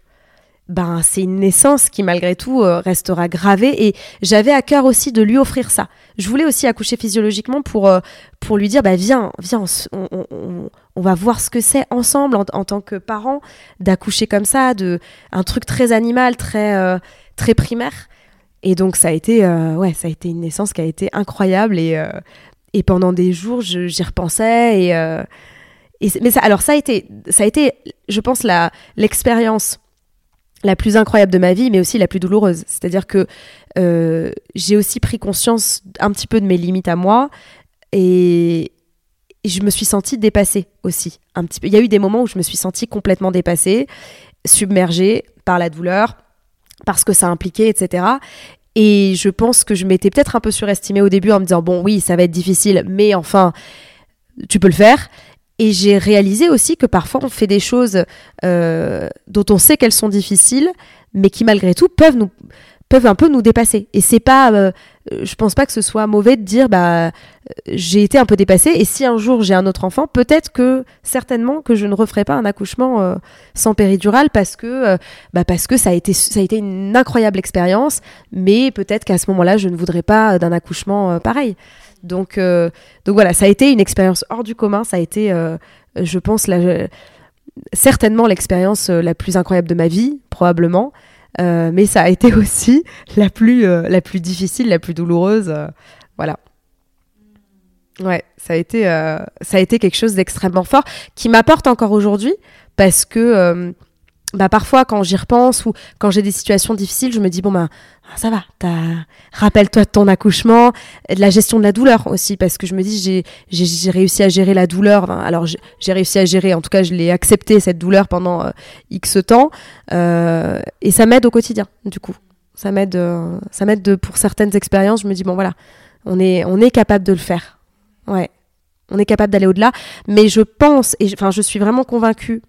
ben c'est une naissance qui malgré tout euh, restera gravée et j'avais à cœur aussi de lui offrir ça. Je voulais aussi accoucher physiologiquement pour euh, pour lui dire bah viens viens on, va voir ce que c'est ensemble en, tant que parents d'accoucher comme ça de un truc très animal très euh, très primaire et donc ça a été ouais ça a été une naissance qui a été incroyable et et pendant des jours j'y repensais et, et mais alors ça a été ça a été je pense la l'expérience la plus incroyable de ma vie, mais aussi la plus douloureuse. C'est-à-dire que euh, j'ai aussi pris conscience un petit peu de mes limites à moi et, je me suis sentie dépassée aussi. Un petit peu. Il y a eu des moments où je me suis sentie complètement dépassée, submergée par la douleur, parce que ça impliquait, etc. Et je pense que je m'étais peut-être un peu surestimée au début en me disant bon oui ça va être difficile, mais enfin tu peux le faire. Et j'ai réalisé aussi que parfois on fait des choses euh, dont on sait qu'elles sont difficiles, mais qui malgré tout peuvent nous peuvent un peu nous dépasser. Et c'est pas, euh, je pense pas que ce soit mauvais de dire bah j'ai été un peu dépassée et si un jour j'ai un autre enfant, peut-être que certainement que je ne referai pas un accouchement euh, sans péridurale parce que bah parce que ça a été ça a été une incroyable expérience, mais peut-être qu'à ce moment-là je ne voudrais pas d'un accouchement pareil. Donc, euh, donc voilà, ça a été une expérience hors du commun. Ça a été, euh, je pense, certainement l'expérience euh, la plus incroyable de ma vie, probablement. Mais ça a été aussi la plus, la plus difficile, la plus douloureuse. voilà. Ouais, ça a été, ça a été quelque chose d'extrêmement fort qui m'apporte encore aujourd'hui parce que bah parfois quand j'y repense ou quand j'ai des situations difficiles, je me dis bon bah ça va, rappelle-toi de ton accouchement, de la gestion de la douleur aussi parce que je me dis j'ai réussi à gérer la douleur. alors j'ai réussi à gérer, en tout cas je l'ai accepté cette douleur pendant euh, X temps euh, et ça m'aide au quotidien du coup. Ça m'aide euh, ça m'aide pour certaines expériences, je me dis bon voilà, on est on est capable de le faire. Ouais. On est capable d'aller au-delà, mais je pense et enfin je suis vraiment convaincue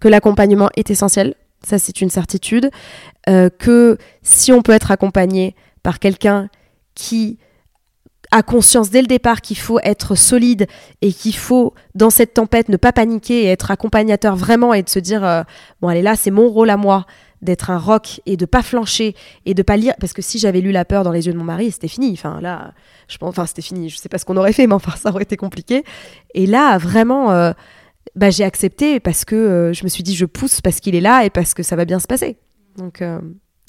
que l'accompagnement est essentiel, ça c'est une certitude, euh, que si on peut être accompagné par quelqu'un qui a conscience dès le départ qu'il faut être solide et qu'il faut dans cette tempête ne pas paniquer et être accompagnateur vraiment et de se dire euh, bon allez là c'est mon rôle à moi d'être un rock et de pas flancher et de pas lire parce que si j'avais lu la peur dans les yeux de mon mari c'était fini. Enfin là je pense enfin c'était fini. Je sais pas ce qu'on aurait fait mais enfin ça aurait été compliqué. Et là vraiment euh, bah, j'ai accepté parce que euh, je me suis dit je pousse parce qu'il est là et parce que ça va bien se passer. Donc euh,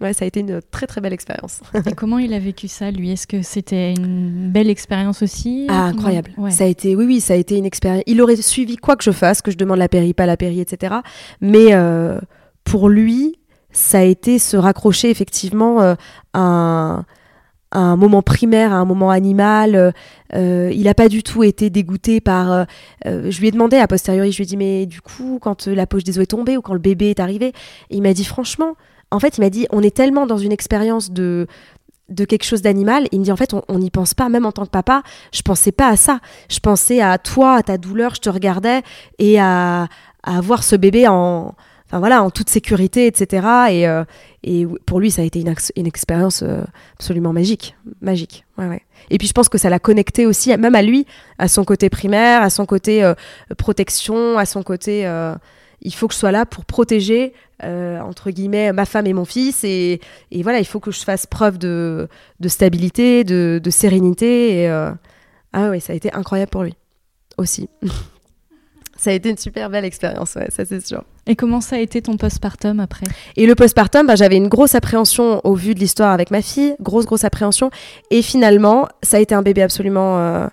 ouais, ça a été une très très belle expérience. et comment il a vécu ça lui? Est-ce que c'était une belle expérience aussi? Ah incroyable. Ça a été oui oui ça a été une expérience. Il aurait suivi quoi que je fasse, que je demande la péri, pas la péri, etc. Mais euh, pour lui ça a été se raccrocher effectivement à un à un moment primaire, à un moment animal. Euh, euh, il n'a pas du tout été dégoûté par. Euh, je lui ai demandé a posteriori, je lui ai dit mais du coup quand la poche des os est tombée ou quand le bébé est arrivé, il m'a dit franchement, en fait il m'a dit on est tellement dans une expérience de de quelque chose d'animal, il me dit en fait on n'y pense pas, même en tant que papa, je pensais pas à ça, je pensais à toi, à ta douleur, je te regardais et à, à voir ce bébé en, enfin voilà, en toute sécurité, etc. Et, euh, pour lui, ça a été une, expérience euh, absolument magique, magique. Et puis je pense que ça l'a connecté aussi, même à lui, à son côté primaire, à son côté euh, protection, à son côté. il faut que je sois là pour protéger entre guillemets ma femme et mon fils et, voilà il faut que je fasse preuve de, stabilité de, sérénité et ah oui ça a été incroyable pour lui aussi ça a été une super belle expérience, ça c'est sûr. Et comment ça a été ton postpartum après? Et le postpartum, bah, j'avais une grosse appréhension au vu de l'histoire avec ma fille, grosse grosse appréhension. Et finalement, ça a été un bébé absolument euh,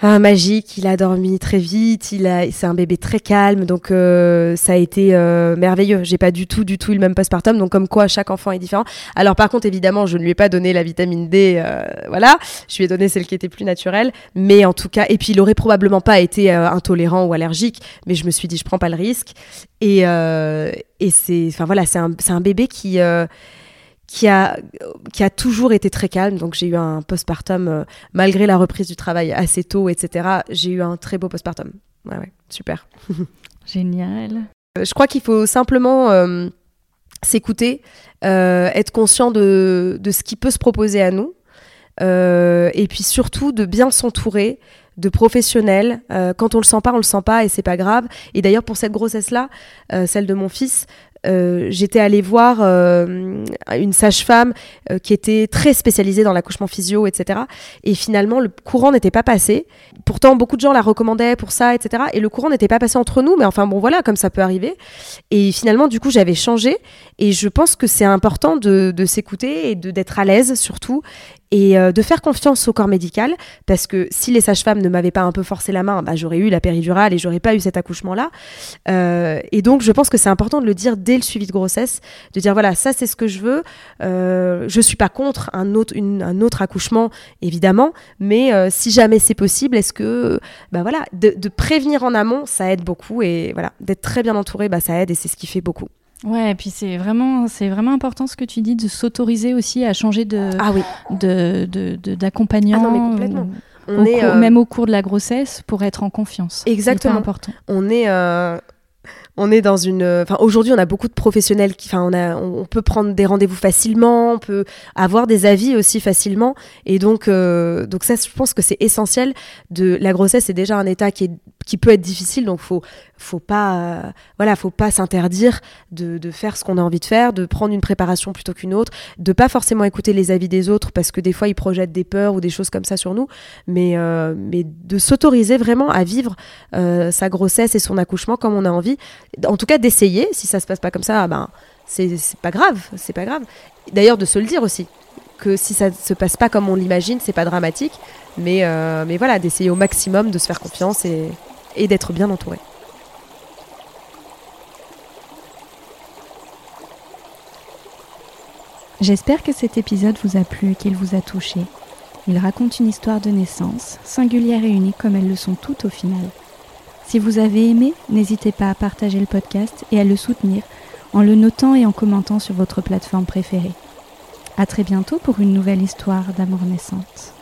ah, magique, il a dormi très vite, il a, c'est un bébé très calme, donc euh, ça a été euh, merveilleux. J'ai pas du tout, du tout eu le même postpartum, donc comme quoi chaque enfant est différent. Alors par contre, évidemment, je ne lui ai pas donné la vitamine D, euh, voilà, je lui ai donné celle qui était plus naturelle, mais en tout cas, et puis il aurait probablement pas été intolérant ou allergique, mais je me suis dit, je prends pas le risque. Et, et c'est, enfin voilà, c'est un, c'est un bébé qui qui a, qui a toujours été très calme. Donc j'ai eu un postpartum, euh, malgré la reprise du travail assez tôt, etc. J'ai eu un très beau postpartum. Ouais, ouais, super. Génial. Euh, je crois qu'il faut simplement euh, s'écouter, être conscient de, de, ce qui peut se proposer à nous. et puis surtout de bien s'entourer de professionnels. quand on le sent pas, on le sent pas et c'est pas grave. Et d'ailleurs pour cette grossesse là, celle de mon fils, euh, j'étais allée voir euh, une sage-femme euh, qui était très spécialisée dans l'accouchement physio, etc. Et finalement, le courant n'était pas passé. Pourtant, beaucoup de gens la recommandaient pour ça, etc. Et le courant n'était pas passé entre nous, mais enfin bon, voilà, comme ça peut arriver. Et finalement, du coup, j'avais changé. Et je pense que c'est important de, de s'écouter et d'être à l'aise surtout. Et euh, de faire confiance au corps médical parce que si les sages-femmes ne m'avaient pas un peu forcé la main, bah, j'aurais eu la péridurale et j'aurais pas eu cet accouchement-là. Euh, et donc je pense que c'est important de le dire dès le suivi de grossesse, de dire voilà ça c'est ce que je veux. Euh, je suis pas contre un autre, un autre accouchement évidemment, mais euh, si jamais c'est possible, est-ce que bah voilà de, de, prévenir en amont ça aide beaucoup et voilà d'être très bien entouré bah ça aide et c'est ce qui fait beaucoup. Ouais, et puis c'est vraiment, c'est vraiment important ce que tu dis de s'autoriser aussi à changer de, ah oui. de, d'accompagnant. Ah non, mais complètement. On est, euh, Même au cours de la grossesse, pour être en confiance. Exactement. C'est important. On est, euh, on est dans une. Enfin, aujourd'hui, on a beaucoup de professionnels qui. Enfin, on, a, on peut prendre des rendez-vous facilement, on peut avoir des avis aussi facilement. Et donc, euh, donc ça, je pense que c'est essentiel. De la grossesse, c'est déjà un état qui est qui peut être difficile. Donc, faut faut pas euh, voilà, faut pas s'interdire de, de, faire ce qu'on a envie de faire, de prendre une préparation plutôt qu'une autre, de pas forcément écouter les avis des autres parce que des fois ils projettent des peurs ou des choses comme ça sur nous, mais euh, mais de s'autoriser vraiment à vivre euh, sa grossesse et son accouchement comme on a envie en tout cas d'essayer. Si ça se passe pas comme ça, ben c'est pas grave, c'est pas grave. D'ailleurs de se le dire aussi que si ça se passe pas comme on l'imagine, c'est pas dramatique, mais euh, voilà d'essayer au maximum de se faire confiance et, et d'être bien entouré. J'espère que cet épisode vous a plu, qu'il vous a touché. Il raconte une histoire de naissance, singulière et unique comme elles le sont toutes au final. Si vous avez aimé, n'hésitez pas à partager le podcast et à le soutenir en le notant et en commentant sur votre plateforme préférée. À très bientôt pour une nouvelle histoire d'amour naissante.